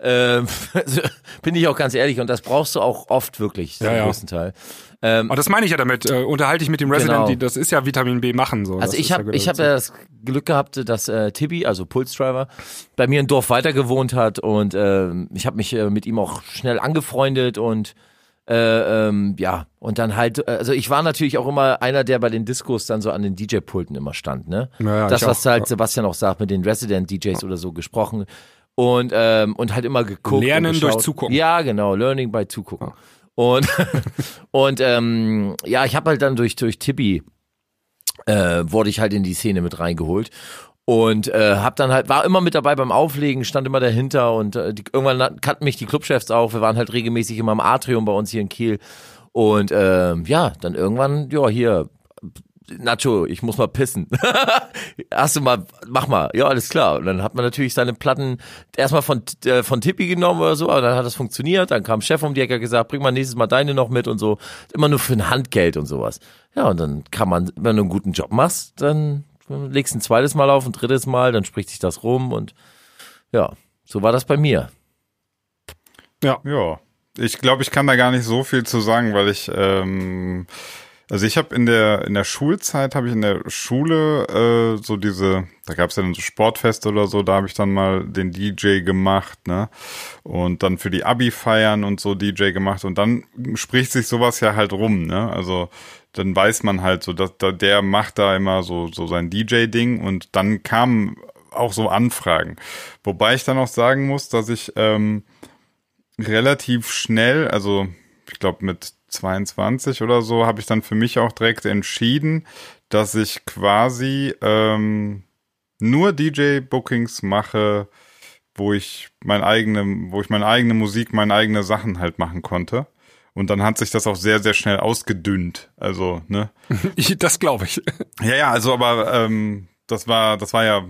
Ähm, also, bin ich auch ganz ehrlich, und das brauchst du auch oft wirklich, zum Ja, ja. größten Teil. Ähm, Aber das meine ich ja damit. Äh, unterhalte ich mit dem Resident, Genau. die, das ist ja Vitamin B machen. So. Also Das ich habe ja ich hab ja das Glück gehabt, dass äh, Tibi, also Pulsdriver, bei mir im Dorf weiter gewohnt hat und ähm, ich habe mich äh, mit ihm auch schnell angefreundet und äh, ähm, ja, und dann halt, also ich war natürlich auch immer einer, der bei den Diskos dann so an den DJ-Pulten immer stand, ne? Ja, ja, das, was auch, halt ja. Sebastian auch sagt, mit den Resident-DJs oder so gesprochen und, ähm, und halt immer geguckt. Lernen und durch. Zugucken. Ja, genau, Learning by Zugucken. Und, und ähm, ja, ich habe halt dann durch, durch Tibi äh, wurde ich halt in die Szene mit reingeholt und äh, hab dann halt war immer mit dabei beim Auflegen, stand immer dahinter und äh, die, irgendwann kannten mich die Clubchefs auch. Wir waren halt regelmäßig immer im Atrium bei uns hier in Kiel und äh, ja, dann irgendwann ja hier Nacho, ich muss mal pissen. Hast du mal, mach mal. Ja, alles klar. Und dann hat man natürlich seine Platten erstmal von, äh, von Tippi genommen oder so, aber dann hat das funktioniert. Dann kam Chef um die Ecke und gesagt, bring mal nächstes Mal deine noch mit und so. Immer nur für ein Handgeld und sowas. Ja, und dann kann man, wenn du einen guten Job machst, dann legst ein zweites Mal auf, ein drittes Mal, dann spricht sich das rum und ja, so war das bei mir. Ja. Ich glaube, ich kann da gar nicht so viel zu sagen, weil ich ähm, Also ich habe in der in der Schulzeit habe ich in der Schule äh, so diese, da gab es ja dann so Sportfeste oder so, da habe ich dann mal den DJ gemacht, ne? Und dann für die Abi-Feiern und so DJ gemacht und dann spricht sich sowas ja halt rum, ne? Also dann weiß man halt so, dass da, der macht da immer so so sein DJ-Ding und dann kamen auch so Anfragen. Wobei ich dann auch sagen muss, dass ich ähm, relativ schnell, also ich glaube mit 22 oder so, habe ich dann für mich auch direkt entschieden, dass ich quasi ähm, nur DJ-Bookings mache, wo ich mein eigene, wo ich meine eigene Musik, meine eigene Sachen halt machen konnte. Und dann hat sich das auch sehr, sehr schnell ausgedünnt. Also, ne? Das glaube ich. Ja, ja, also aber ähm, das war, das war ja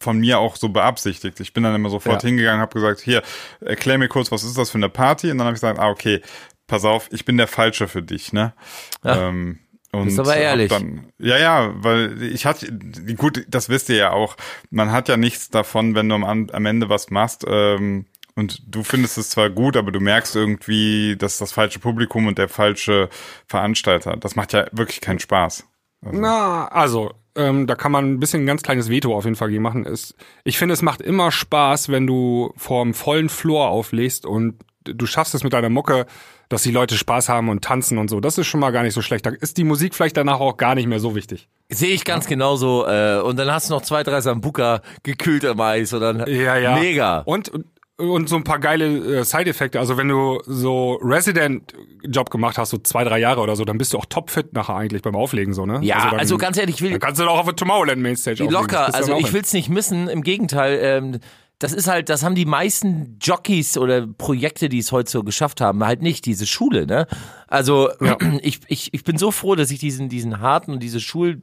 von mir auch so beabsichtigt. Ich bin dann immer sofort Ja. hingegangen, habe gesagt, hier, erklär mir kurz, was ist das für eine Party? Und dann habe ich gesagt, ah, okay, pass auf, ich bin der Falsche für dich, ne? Ja. Ähm, und Bist aber ehrlich. Dann, ja, ja, weil ich hatte, gut, das wisst ihr ja auch, man hat ja nichts davon, wenn du am, am Ende was machst, ähm, und du findest es zwar gut, aber du merkst irgendwie, dass das falsche Publikum und der falsche Veranstalter, das macht ja wirklich keinen Spaß. Na, also, ähm, da kann man ein bisschen ein ganz kleines Veto auf jeden Fall gegen machen. Es, ich finde, es macht immer Spaß, wenn du vorm vollen Floor auflegst und du schaffst es mit deiner Mucke, dass die Leute Spaß haben und tanzen und so. Das ist schon mal gar nicht so schlecht. Da ist die Musik vielleicht danach auch gar nicht mehr so wichtig. Sehe ich ganz genauso. Äh, und dann hast du noch zwei, drei Sambuka gekühlt am Eis. Und dann, Ja, ja. Mega. Und, und so ein paar geile äh, Side-Effekte. Also wenn du so Resident-Job gemacht hast, so zwei, drei Jahre oder so, dann bist du auch topfit nachher eigentlich beim Auflegen so, ne? Ja, dann, also, ganz ehrlich, ich will Dann kannst du doch auf der Tomorrowland Mainstage auflegen. Locker. Also auch ich will's nicht missen. Im Gegenteil. Ähm, das ist halt, das haben die meisten Jockeys oder Projekte, die es heute so geschafft haben, halt nicht diese Schule, ne? Also ich, ich, ich bin so froh, dass ich diesen, diesen harten und diese Schul,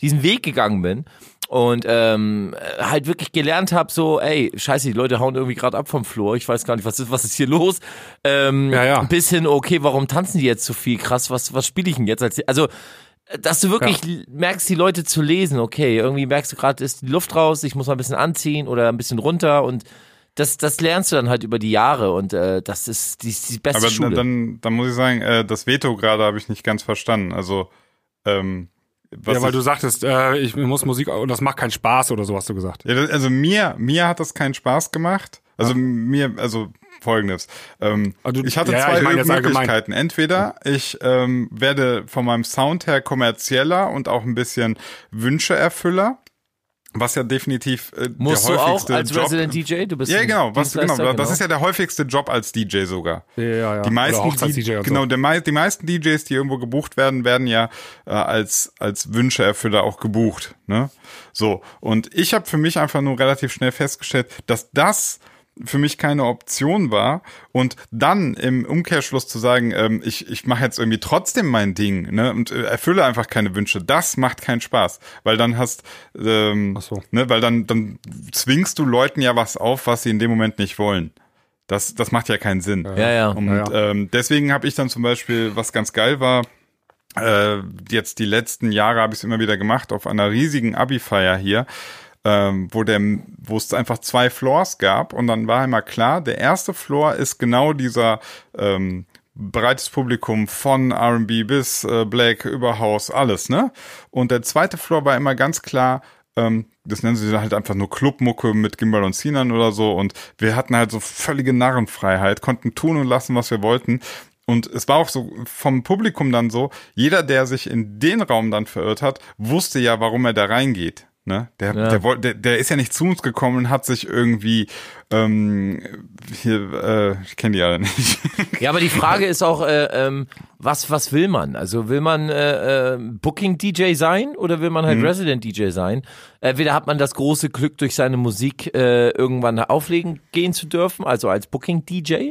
diesen Weg gegangen bin und ähm, halt wirklich gelernt habe, so, ey, scheiße, die Leute hauen irgendwie gerade ab vom Flur, ich weiß gar nicht, was ist, was ist hier los? Ähm, Ja, ja. Bis hin, okay, warum tanzen die jetzt so viel? Krass, was, was spiele ich denn jetzt? Als, also dass du wirklich merkst, die Leute zu lesen, okay, irgendwie merkst du gerade, ist die Luft raus, ich muss mal ein bisschen anziehen oder ein bisschen runter und das, das lernst du dann halt über die Jahre und äh, das ist die, die beste Aber Schule. dann, dann muss ich sagen, äh, das Veto gerade habe ich nicht ganz verstanden. Also, ähm, was Ja, weil ich, du sagtest, äh, ich muss Musik und das macht keinen Spaß oder so hast du gesagt. ja, also mir, mir hat das keinen Spaß gemacht. Also mir, also folgendes. Ähm, Also ich hatte ja, ja, zwei ich allgemein. Möglichkeiten. Entweder ich ähm, werde von meinem Sound her kommerzieller und auch ein bisschen Wünscheerfüller. Was ja definitiv äh, Musst der du auch häufigste als Job, Resident DJ? Du bist Ja, genau, was, genau, das ist ja der häufigste Job als DJ sogar. Ja, ja. Die meisten, die, und genau, so. der, die meisten DJs, die irgendwo gebucht werden, werden ja äh, als als Wünscheerfüller auch gebucht. Ne? So und ich habe für mich einfach nur relativ schnell festgestellt, dass das für mich keine Option war und dann im Umkehrschluss zu sagen, ähm, ich, ich mache jetzt irgendwie trotzdem mein Ding ne, und äh, erfülle einfach keine Wünsche, das macht keinen Spaß, weil dann hast, ähm, Ach so. ne, weil dann dann zwingst du Leuten ja was auf, was sie in dem Moment nicht wollen. Das das macht ja keinen Sinn. Ja, ja. Und Ja, ja. Ähm, deswegen habe ich dann zum Beispiel, was ganz geil war, äh, jetzt die letzten Jahre habe ich es immer wieder gemacht, auf einer riesigen Abi-Feier hier, ähm, wo der, wo es einfach zwei Floors gab und dann war immer klar, der erste Floor ist genau dieser ähm, breites Publikum von R&B bis äh, Black über House, alles, ne? Und der zweite Floor war immer ganz klar, ähm, das nennen sie halt einfach nur Clubmucke mit Gimbal und Sinan oder so und wir hatten halt so völlige Narrenfreiheit, konnten tun und lassen, was wir wollten. Und es war auch so vom Publikum dann so, jeder, der sich in den Raum dann verirrt hat, wusste ja, warum er da reingeht. Ne? Der, Ja. der, der, der ist ja nicht zu uns gekommen und hat sich irgendwie ähm, hier, äh, ich kenne die alle nicht. Ja, aber die Frage ist auch, äh, ähm, was, was will man? Also will man äh, äh, Booking-DJ sein oder will man Mhm. halt Resident-DJ sein? Entweder hat man das große Glück, durch seine Musik äh, irgendwann auflegen gehen zu dürfen, also als Booking-DJ.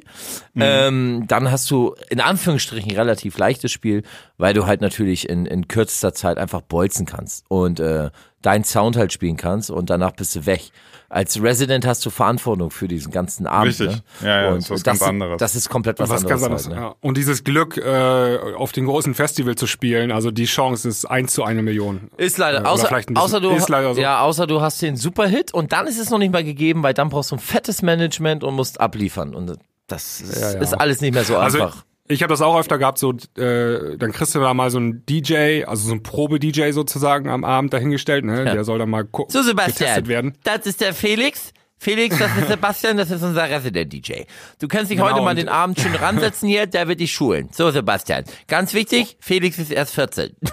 Mhm. Ähm, dann hast du in Anführungsstrichen ein relativ leichtes Spiel, weil du halt natürlich in, in kürzester Zeit einfach bolzen kannst und äh, deinen Sound halt spielen kannst und danach bist du weg. Als Resident hast du Verantwortung für diesen ganzen Abend. Richtig. Ne? Ja, ja, und das ist was ganz anderes. Das ist komplett was, was anderes. ganz anderes. halt, ne? ja. Und dieses Glück, äh, auf den großen Festival zu spielen, also die Chance ist eins zu eine Million. Ist leider, Oder außer, bisschen- außer du, ist leider so. ja, außer du hast den Superhit und dann ist es noch nicht mal gegeben, weil dann brauchst du ein fettes Management und musst abliefern und das ist, Ja, ja. ist alles nicht mehr so Also einfach. Ich habe das auch öfter gehabt, so äh, dann kriegst du da mal so einen DJ, also so einen Probe-DJ sozusagen am Abend dahingestellt, ne? Der soll dann mal gu- So, Sebastian, getestet werden. das ist der Felix. Felix, das ist Sebastian, das ist unser Resident-DJ. Du kannst dich Genau, heute mal den Abend schön ransetzen hier, der wird dich schulen. So, Sebastian, ganz wichtig, Felix ist erst 14.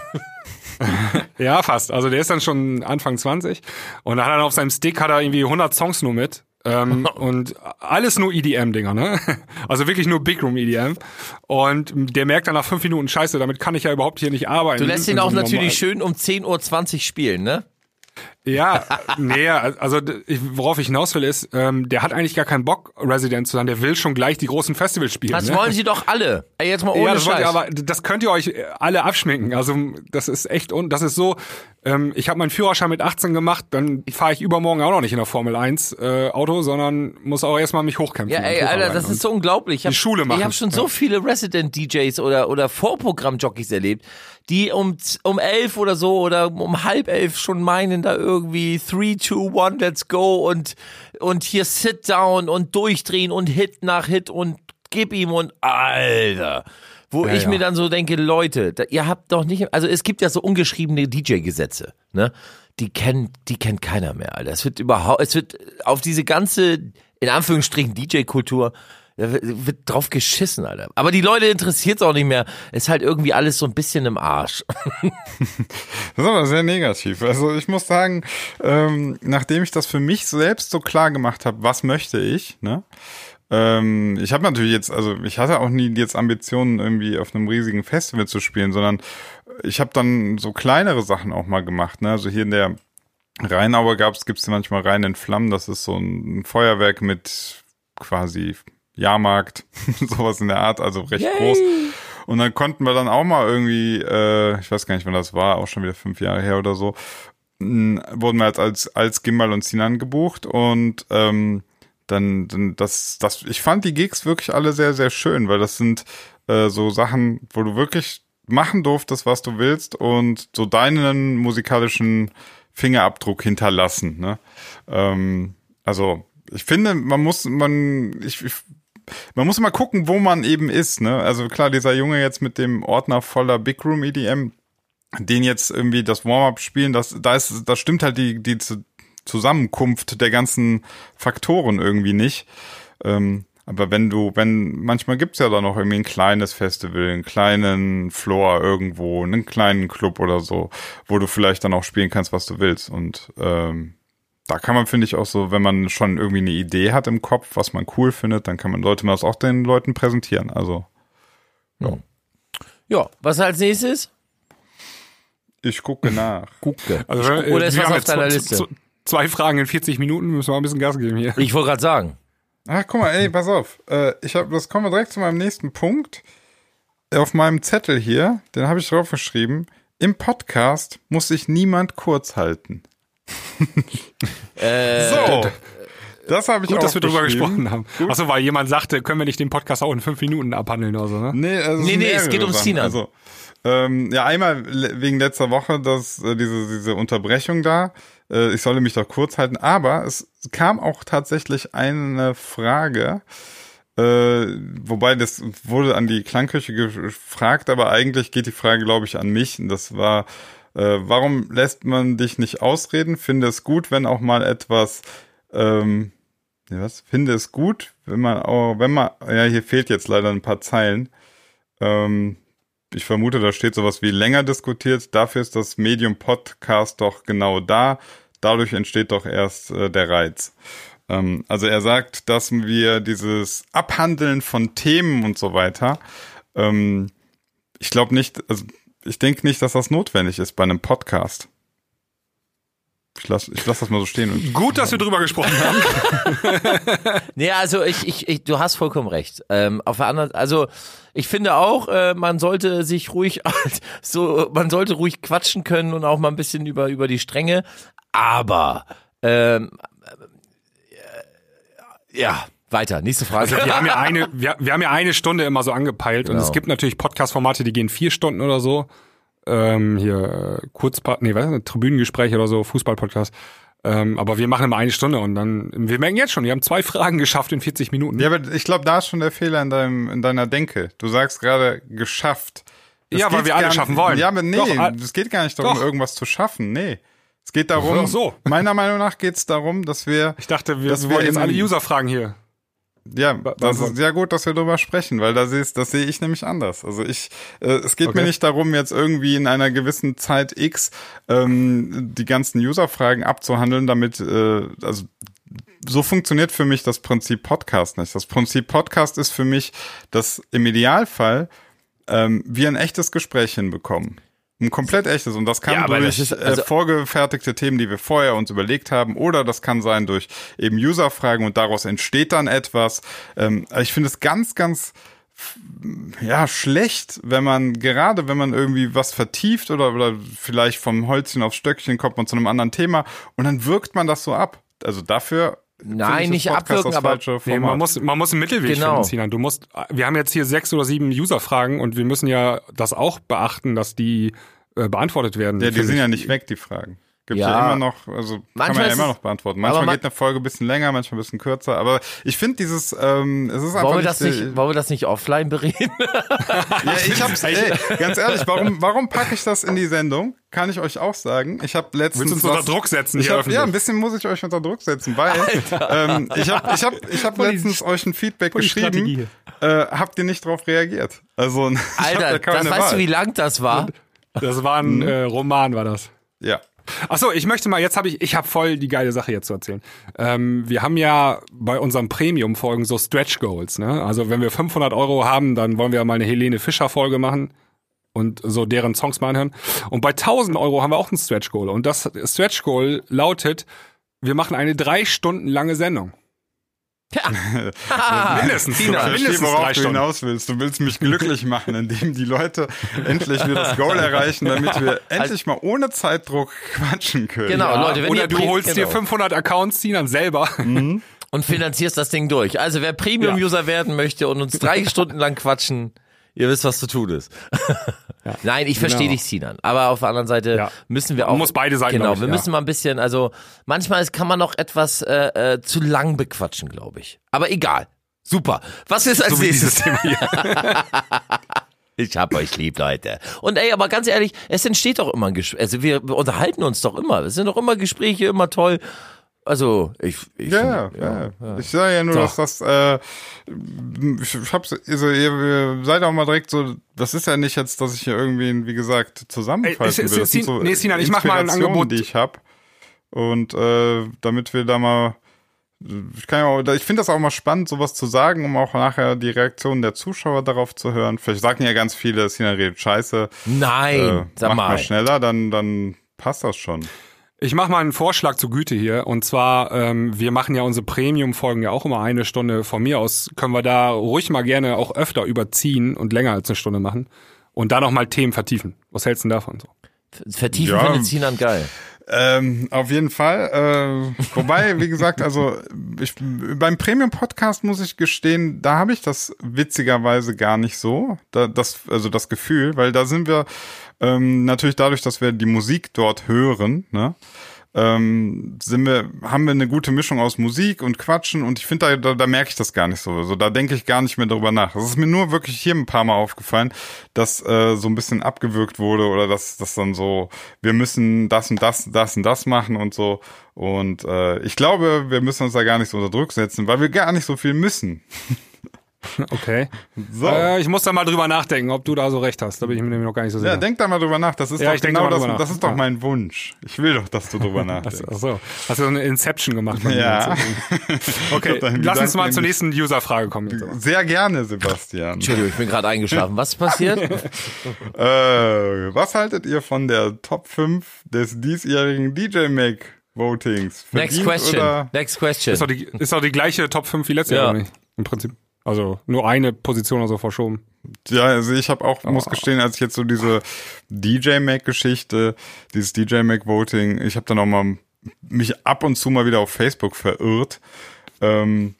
Ja, fast. Also der ist dann schon Anfang 20 und dann hat er auf seinem Stick hat er irgendwie 100 Songs nur mit. Ähm, und alles nur EDM-Dinger, ne? Also wirklich nur Big Room EDM. Und der merkt dann nach fünf Minuten, scheiße, damit kann ich ja überhaupt hier nicht arbeiten. Du lässt ihn auch natürlich schön um 10.20 Uhr spielen, ne? Ja, nee, also ich, worauf ich hinaus will ist, ähm, der hat eigentlich gar keinen Bock, Resident zu sein. Der will schon gleich die großen Festivals spielen. Das ne? wollen sie doch alle. Ey, jetzt mal ohne ja, das wollt Scheiß. ihr, aber das könnt ihr euch alle abschminken. Also das ist echt und das ist so. Ähm, ich habe meinen Führerschein mit 18 gemacht, dann fahre ich übermorgen auch noch nicht in der Formel 1 äh, Auto, sondern muss auch erstmal mich hochkämpfen. Ja, ey, Alter, das ist so unglaublich. Ich hab, Die Schule machen. Ich habe schon Ja. so viele Resident-DJs oder, oder Vorprogramm-Jockeys erlebt, die um, um elf oder so oder um halb elf schon meinen, da irgendwie three, two, one, let's go und, und hier sit down und durchdrehen und Hit nach Hit und gib ihm und Alter. Wo Ja, ich ja. mir dann so denke, Leute, da, ihr habt doch nicht, also es gibt ja so ungeschriebene DJ-Gesetze, ne? Die kennt, die kennt keiner mehr, Alter. Es wird überhaupt, es wird auf diese ganze, in Anführungsstrichen, DJ-Kultur, da wird, drauf geschissen, Alter. Aber die Leute interessiert es auch nicht mehr. Ist halt irgendwie alles so ein bisschen im Arsch. Das ist aber sehr negativ. Also ich muss sagen, ähm, nachdem ich das für mich selbst so klar gemacht habe, was möchte ich, ne? Ähm, ich habe natürlich jetzt, also ich hatte auch nie jetzt Ambitionen, irgendwie auf einem riesigen Festival zu spielen, sondern ich habe dann so kleinere Sachen auch mal gemacht. Ne? Also hier in der Rheinauer gab's, gibt's manchmal rein in Flammen. Das ist so ein Feuerwerk mit quasi Jahrmarkt, sowas in der Art, also recht groß. Und dann konnten wir dann auch mal irgendwie, äh, ich weiß gar nicht, wann das war, auch schon wieder fünf Jahre her oder so, wurden wir als, als, als Gimbal und Sinan gebucht und ähm, dann, dann das, das, ich fand die Gigs wirklich alle sehr, sehr schön, weil das sind äh, so Sachen, wo du wirklich machen durftest, was du willst und so deinen musikalischen Fingerabdruck hinterlassen. Ne? Ähm, also ich finde, man muss, man, ich, ich man muss mal gucken, wo man eben ist, ne? Also klar, dieser Junge jetzt mit dem Ordner voller Big Room EDM, den jetzt irgendwie das Warm-up spielen, das, da ist, da stimmt halt die, die Zu- Zusammenkunft der ganzen Faktoren irgendwie nicht. Ähm, aber wenn du, wenn, manchmal gibt's ja da noch irgendwie ein kleines Festival, einen kleinen Floor irgendwo, einen kleinen Club oder so, wo du vielleicht dann auch spielen kannst, was du willst. Und ähm, da kann man, finde ich, auch so, wenn man schon irgendwie eine Idee hat im Kopf, was man cool findet, dann kann man, sollte man das auch den Leuten präsentieren. Also, Ja, was als nächstes? ich gucke nach. Gucke. Also, äh, Oder ist was auf jetzt deiner zwei- Liste? zwei- Zwei Fragen in 40 Minuten, müssen wir mal ein bisschen Gas geben hier. Ich wollte gerade sagen. Ach, guck mal, ey, pass auf. Äh, ich hab, das kommen wir direkt zu meinem nächsten Punkt. Auf meinem Zettel hier, den habe ich draufgeschrieben. Im Podcast muss sich niemand kurz halten. So. Das habe ich Gut, auch dass wir drüber gesprochen haben. Achso, weil jemand sagte, können wir nicht den Podcast auch in fünf Minuten abhandeln oder so, ne? Nee, also Nee, nee, es geht um Sachen. Sinan. Also, ähm, ja, einmal wegen letzter Woche, dass äh, diese, diese Unterbrechung da. Äh, ich solle mich doch kurz halten, aber es kam auch tatsächlich eine Frage, äh, wobei das wurde an die Klangküche gefragt, aber eigentlich geht die Frage, glaube ich, an mich. Und das war, äh, warum lässt man dich nicht ausreden? Finde es gut, wenn auch mal etwas ähm, ja, was? Finde es gut, wenn man auch, wenn man, ja, hier fehlt jetzt leider ein paar Zeilen. Ähm, ich vermute, da steht sowas wie länger diskutiert. Dafür ist das Medium Podcast doch genau da. Dadurch entsteht doch erst äh, der Reiz. Ähm, also er sagt, dass wir dieses Abhandeln von Themen und so weiter, ähm, ich glaube nicht, also ich denke nicht, dass das notwendig ist bei einem Podcast. Ich lasse ich lass das mal so stehen. Und Gut, dass wir drüber gesprochen haben. Nee, also ich, ich, ich du hast vollkommen recht. Ähm, auf der anderen, also ich finde auch, äh, man sollte sich ruhig so, man sollte ruhig quatschen können und auch mal ein bisschen über über die Stränge. Aber ähm, äh, ja, weiter. Nächste Frage. Wir haben ja eine, wir, wir haben ja eine Stunde immer so angepeilt und Genau. es gibt natürlich Podcast-Formate, die gehen vier Stunden oder so. Ähm, hier äh, Kurzpart, nee, was ist das? Tribünengespräch oder so, Fußball-Podcast. Ähm, aber wir machen immer eine Stunde und dann, wir merken jetzt schon, wir haben zwei Fragen geschafft in 40 Minuten. Ja, aber ich glaube, da ist schon der Fehler in, deinem, in deiner Denke. Du sagst gerade geschafft. Es Ja, weil wir alle schaffen wollen. Ja, aber nee, ah- es geht gar nicht darum, Doch. irgendwas zu schaffen. Nee. Es geht darum, so. meiner Meinung nach geht es darum, dass wir, ich dachte, wir, dass wir wollen jetzt alle User-Fragen hier. Ja, das ist sehr gut, dass wir darüber sprechen, weil da siehst, das sehe ich nämlich anders. Also ich, äh, es geht mir Okay. nicht darum, jetzt irgendwie in einer gewissen Zeit X ähm, die ganzen User-Fragen abzuhandeln, damit, äh, also so funktioniert für mich das Prinzip Podcast nicht. Das Prinzip Podcast ist für mich, dass im Idealfall ähm, wir ein echtes Gespräch hinbekommen. Ein komplett echtes. Und das kann Ja, durch das ist- also- äh, vorgefertigte Themen, die wir vorher uns überlegt haben, oder das kann sein durch eben User-Fragen und daraus entsteht dann etwas. Ähm, ich finde es ganz, ganz ja, schlecht, wenn man, gerade wenn man irgendwie was vertieft oder, oder vielleicht vom Holzchen aufs Stöckchen kommt man zu einem anderen Thema und dann wirkt man das so ab. Also dafür. Nein, nicht abwirken, das aber- Nee, man muss, man muss einen Mittelweg Genau. finden, Sinan. Du musst, wir haben jetzt hier sechs oder sieben User-Fragen und wir müssen ja das auch beachten, dass die äh, beantwortet werden. Ja, die sind ich. ja nicht weg, die Fragen. Gibt ja, Ja. immer noch, also kann Manchmal man ja immer noch beantworten. Manchmal man- geht eine Folge ein bisschen länger, manchmal ein bisschen kürzer. Aber ich finde dieses, ähm, es ist einfach Wollen wir, das äh, nicht, wollen wir das nicht offline bereden? Ja, ich hab's, ey, ganz ehrlich, warum, warum packe ich das in die Sendung? Kann ich euch auch sagen. Ich habe letztens Willst du uns unter Druck setzen Ich hier hab, öffentlich? ja, ein bisschen muss ich euch unter Druck setzen, weil ähm, ich habe ich hab, ich hab letztens euch ein Feedback geschrieben. Äh, habt ihr nicht drauf reagiert? Also Alter, keine das weißt Wahl. du, wie lang das war? Das war ein äh, Roman, war das. Ja. Ach so, ich möchte mal, jetzt habe ich, ich habe voll die geile Sache jetzt zu erzählen. Ähm, wir haben ja bei unseren Premium-Folgen so Stretch Goals, ne? Also wenn wir 500 Euro haben, dann wollen wir mal eine Helene Fischer-Folge machen und so deren Songs mal anhören. Und bei 1000 Euro haben wir auch ein Stretch Goal. Und das Stretch Goal lautet, wir machen eine drei Stunden lange Sendung. Mindestens. Tina. Ich verstehe, mindestens worauf du Stunden. hinaus willst. Du willst mich glücklich machen, indem die Leute endlich wieder das Goal erreichen, damit wir endlich mal ohne Zeitdruck quatschen können. Genau, Leute, wenn Oder ihr du holst dir genau. 500 Accounts, dann selber. und finanzierst das Ding durch. Also wer Premium-User werden möchte und uns drei Stunden lang quatschen, ihr wisst, was zu tun ist. Nein, ich verstehe Genau. dich, Sinan. Aber auf der anderen Seite Ja. müssen wir auch. Man muss beide Seiten, Genau, ich, wir ja. müssen mal ein bisschen, also manchmal kann man noch etwas äh, äh, zu lang bequatschen, glaube ich. Aber egal. Super. Was ist als So nächstes? Thema hier. Ich hab euch lieb, Leute. Und ey, aber ganz ehrlich, es entsteht doch immer ein Gespräch. Also wir unterhalten uns doch immer. Es sind doch immer Gespräche, immer toll. Also, ich, ich Ja, finde- ja, ja. Ich sage ja nur, So. dass das, äh, ich hab's, also ihr, ihr seid auch mal direkt so, das ist ja nicht jetzt, dass ich hier irgendwie, wie gesagt, zusammenfassen will. Das sind so nee, Sinan, ich mach mal ein Angebot. die ich hab. Und äh, damit wir da mal, ich kann ja auch, ich finde das auch mal spannend, sowas zu sagen, um auch nachher die Reaktionen der Zuschauer darauf zu hören. Vielleicht sagen ja ganz viele, Sinan redet scheiße. Nein, Äh, sag mach mal. mal schneller, dann, dann passt das schon. Ich mache mal einen Vorschlag zur Güte hier. Und zwar, ähm, wir machen ja unsere Premium-Folgen ja auch immer eine Stunde. Von mir aus können wir da ruhig mal gerne auch öfter überziehen und länger als eine Stunde machen. Und da noch mal Themen vertiefen. Was hältst du denn davon so? Vertiefen Ja. findet Sinan geil. Ähm, auf jeden Fall. Äh, wobei, wie gesagt, also ich, beim Premium-Podcast muss ich gestehen, da habe ich das witzigerweise gar nicht so. Da, das, also das Gefühl, weil da sind wir ähm, natürlich dadurch, dass wir die Musik dort hören, ne? ähm, sind wir, haben wir eine gute Mischung aus Musik und Quatschen und ich finde, da, da, da merke ich das gar nicht so. Also da denke ich gar nicht mehr drüber nach. Es ist mir nur wirklich hier ein paar Mal aufgefallen, dass äh, so ein bisschen abgewürgt wurde oder dass das dann so, wir müssen das und das, das und das machen und so. Und äh, ich glaube, wir müssen uns da gar nicht so unter Druck setzen, weil wir gar nicht so viel müssen. Okay. So. Äh, ich muss da mal drüber nachdenken, ob du da so recht hast. Da bin ich mir nämlich noch gar nicht so sicher. ja, denk da mal drüber nach. Das ist Ja, doch genau das, das ist doch Ja. mein Wunsch. Ich will doch, dass du drüber nachdenkst. Ach so. Hast du so eine Inception gemacht? Ja. Okay, lass uns mal zur nächsten User-Frage kommen. Sehr gerne, Sebastian. Entschuldigung, ich bin gerade eingeschlafen. Was ist passiert? Äh, was haltet ihr von der Top 5 des diesjährigen DJ Make Votings? Next Verdient question. Oder? Next question. Ist doch, die, ist doch die gleiche Top 5 wie letztes Ja. Jahr, oder nicht? Im Prinzip. Also nur eine Position oder so verschoben. Ja, also ich habe auch, Oh. muss gestehen, als ich jetzt so diese DJ Make Geschichte, dieses DJ Make Voting, ich habe dann auch mal mich ab und zu mal wieder auf Facebook verirrt. Ähm,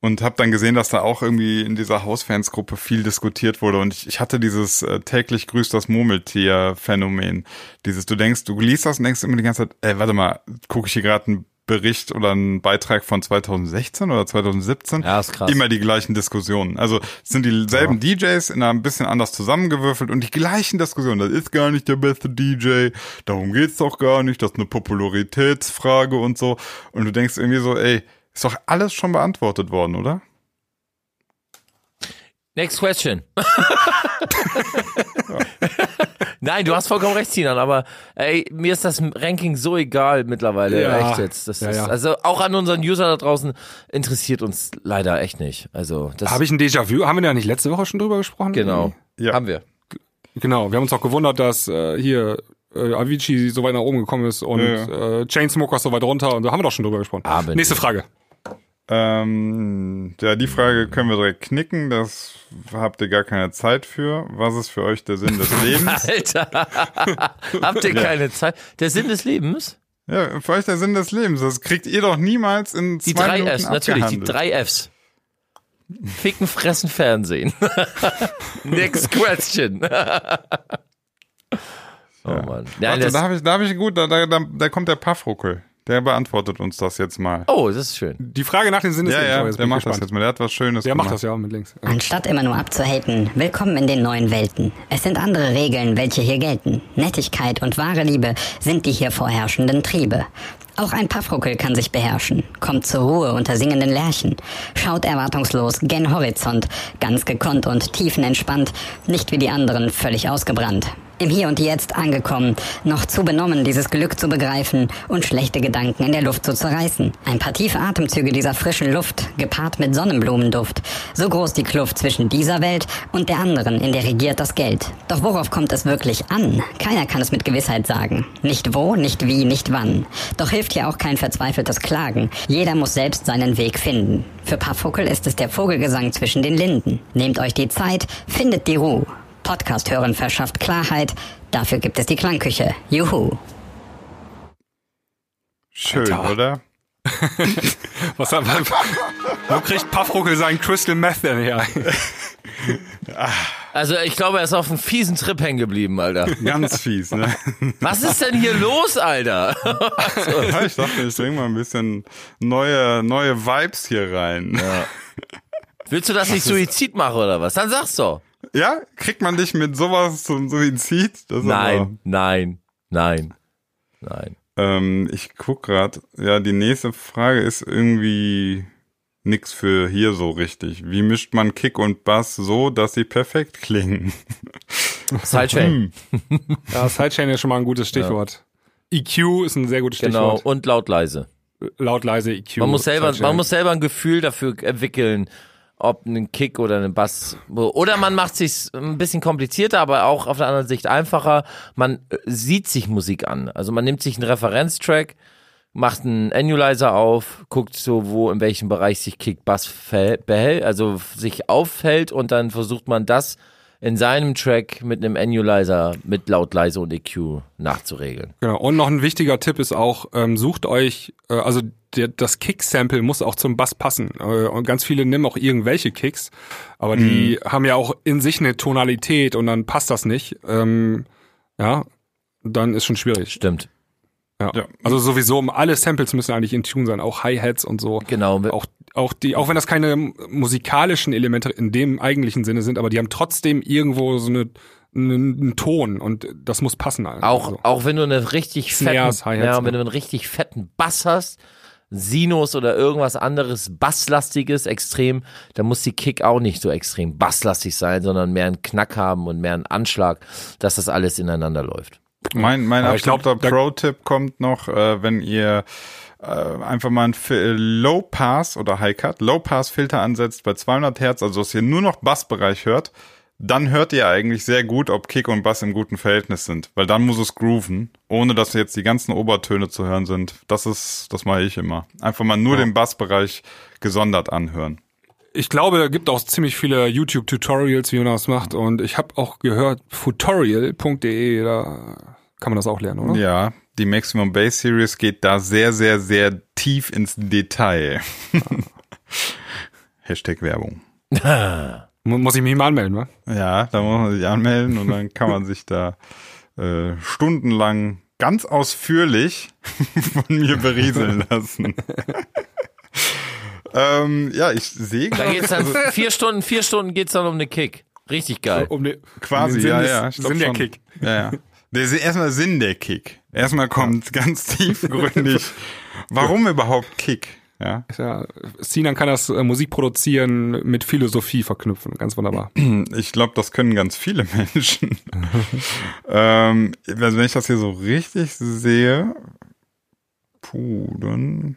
und habe dann gesehen, dass da auch irgendwie in dieser Hausfansgruppe viel diskutiert wurde und ich, ich hatte dieses äh, täglich grüßt das Murmeltier-Phänomen. Dieses, du denkst, du liest das und denkst immer die ganze Zeit, ey, warte mal, gucke ich hier gerade einen Bericht oder einen Beitrag von 2016 oder 2017? Ja, ist krass. Immer die gleichen Diskussionen. Also es sind dieselben DJs in einer ein bisschen anders zusammengewürfelt und die gleichen Diskussionen. Das ist gar nicht der beste DJ, darum geht's doch gar nicht, das ist eine Popularitätsfrage und so. Und du denkst irgendwie so, ey, ist doch alles schon beantwortet worden, oder? Next question. Nein, du hast vollkommen recht, Sinan, aber ey, mir ist das Ranking so egal mittlerweile, Ja. echt jetzt. Das Ja, ist, ja. Also auch an unseren User da draußen interessiert uns leider echt nicht. Also das Habe ich ein Déjà-vu? Haben wir da nicht letzte Woche schon drüber gesprochen? genau. Ja. Haben wir. Genau, wir haben uns auch gewundert, dass äh, hier äh, Avicii so weit nach oben gekommen ist und Ja, Äh, Chainsmokers so weit runter und da haben wir doch schon drüber gesprochen. Aber Nächste Frage. Ähm, ja, die Frage können wir direkt knicken. Das habt ihr gar keine Zeit für. Was ist für euch der Sinn des Lebens? Alter, habt ihr keine Zeit? Der Sinn des Lebens? ja, für euch der Sinn des Lebens. Das kriegt ihr doch niemals in Die zwei drei Minuten Fs, natürlich, die drei Fs. Ficken, fressen, Fernsehen. Next question. oh Mann. Nein, Warte, da habe ich, da habe ich gut, da, da, da kommt der Paffruckel. Der beantwortet uns das jetzt mal. oh, das ist schön. Die Frage nach dem Sinn des ja, Lebens. ja, der macht das gespannt. jetzt mal. Der hat was Schönes Der gemacht. macht das ja mit links. Anstatt immer nur abzuhaten, willkommen in den neuen Welten. Es sind andere Regeln, welche hier gelten. Nettigkeit und wahre Liebe sind die hier vorherrschenden Triebe. Auch ein Paffruckel kann sich beherrschen, kommt zur Ruhe unter singenden Lerchen, schaut erwartungslos gen Horizont, ganz gekonnt und tiefenentspannt, nicht wie die anderen völlig ausgebrannt. Im Hier und Jetzt angekommen, noch zu benommen, dieses Glück zu begreifen und schlechte Gedanken in der Luft zu zerreißen. Ein paar tiefe Atemzüge dieser frischen Luft, gepaart mit Sonnenblumenduft. So groß die Kluft zwischen dieser Welt und der anderen, in der regiert das Geld. Doch worauf kommt es wirklich an? Keiner kann es mit Gewissheit sagen. Nicht wo, nicht wie, nicht wann. Doch hilft hier auch kein verzweifeltes Klagen. Jeder muss selbst seinen Weg finden. Für Paffhuckel ist es der Vogelgesang zwischen den Linden. Nehmt euch die Zeit, findet die Ruhe. Podcast hören verschafft Klarheit. Dafür gibt es die Klangküche. Juhu. Schön, Alter. oder? Was hat, wo kriegt Paffruckel seinen Crystal Meth denn her? Also ich glaube, er ist auf einem fiesen Trip hängen geblieben, Alter. Ganz fies, ne? Was ist denn hier los, Alter? ja, ich dachte, ich bring mal ein bisschen neue, neue Vibes hier rein. Ja. Willst du, dass ich Suizid mache oder was? Dann sag's doch. Kriegt man dich mit sowas zum Suizid? Das ist Nein, nein, nein, nein. Ähm, ich guck grad. Ja, die nächste Frage ist irgendwie nix für hier so richtig. Wie mischt man Kick und Bass so, dass sie perfekt klingen? Sidechain, Ja, Sidechain ist schon mal ein gutes Stichwort. EQ ist ein sehr gutes genau. Stichwort. Und laut leise. Laut leise EQ. Man muss selber, Sidechain. man muss selber ein Gefühl dafür entwickeln, ob ein Kick oder ein Bass. Oder man macht sich ein bisschen komplizierter, aber auch auf der anderen Sicht einfacher. Man äh, sieht sich Musik an. Also man nimmt sich einen Referenztrack, macht einen Annualizer auf, guckt so, wo in welchem Bereich sich Kick Bass behält, also sich aufhält und dann versucht man das in seinem Track mit einem Annualizer mit laut, leise und EQ nachzuregeln. Genau. Und noch ein wichtiger Tipp ist auch, ähm, sucht euch, äh, also der, das Kick-Sample muss auch zum Bass passen. Äh, und ganz viele nehmen auch irgendwelche Kicks, aber die haben ja auch in sich eine Tonalität und dann passt das nicht. Ähm, ja, dann ist schon schwierig. Stimmt. Ja. Ja. Also sowieso, alle Samples müssen eigentlich in Tune sein, auch Hi-Hats und so. Genau. Auch, auch die, auch wenn das keine musikalischen Elemente in dem eigentlichen Sinne sind, aber die haben trotzdem irgendwo so eine, einen, Ton und das muss passen. Also. Auch, auch wenn du eine richtig fetten, Snares, ja, ja. wenn du einen richtig fetten Bass hast, Sinus oder irgendwas anderes Basslastiges extrem, dann muss die Kick auch nicht so extrem basslastig sein, sondern mehr einen Knack haben und mehr einen Anschlag, dass das alles ineinander läuft. Mein, mein Aber absoluter Pro-Tipp kommt noch, äh, wenn ihr äh, einfach mal einen Fi- Low Pass oder High Cut, Low Pass Filter ansetzt bei 200 Hertz, also dass ihr nur noch Bassbereich hört, dann hört ihr eigentlich sehr gut, ob Kick und Bass im guten Verhältnis sind, weil dann muss es grooven, ohne dass jetzt die ganzen Obertöne zu hören sind. Das ist, das mache ich immer. Einfach mal nur den Bassbereich gesondert anhören. Ich glaube, da gibt auch ziemlich viele YouTube-Tutorials, wie man das macht. Und ich habe auch gehört, futorial.de, da kann man das auch lernen, oder? Ja, die Maximum Bass Series geht da sehr, sehr, sehr tief ins Detail. Hashtag Werbung. Mu- Muss ich mich mal anmelden, wa? Ja, da muss man sich anmelden und dann kann man sich da äh, stundenlang ganz ausführlich von mir berieseln lassen. ähm, ja, ich sehe Da gerade geht's dann vier Stunden, vier Stunden geht's dann um eine Kick. Richtig geil. Um den, quasi, um ja, des- ja. ich glaub Sinn der schon. Kick. Ja, ja. Der ist erstmal Sinn der Kick. Erstmal kommt ganz tiefgründig, warum überhaupt Kick? Ja. Ja, Sinan kann das äh, Musik produzieren mit Philosophie verknüpfen. Ganz wunderbar. Ich glaube, das können ganz viele Menschen. ähm, also wenn ich das hier so richtig sehe, puh, dann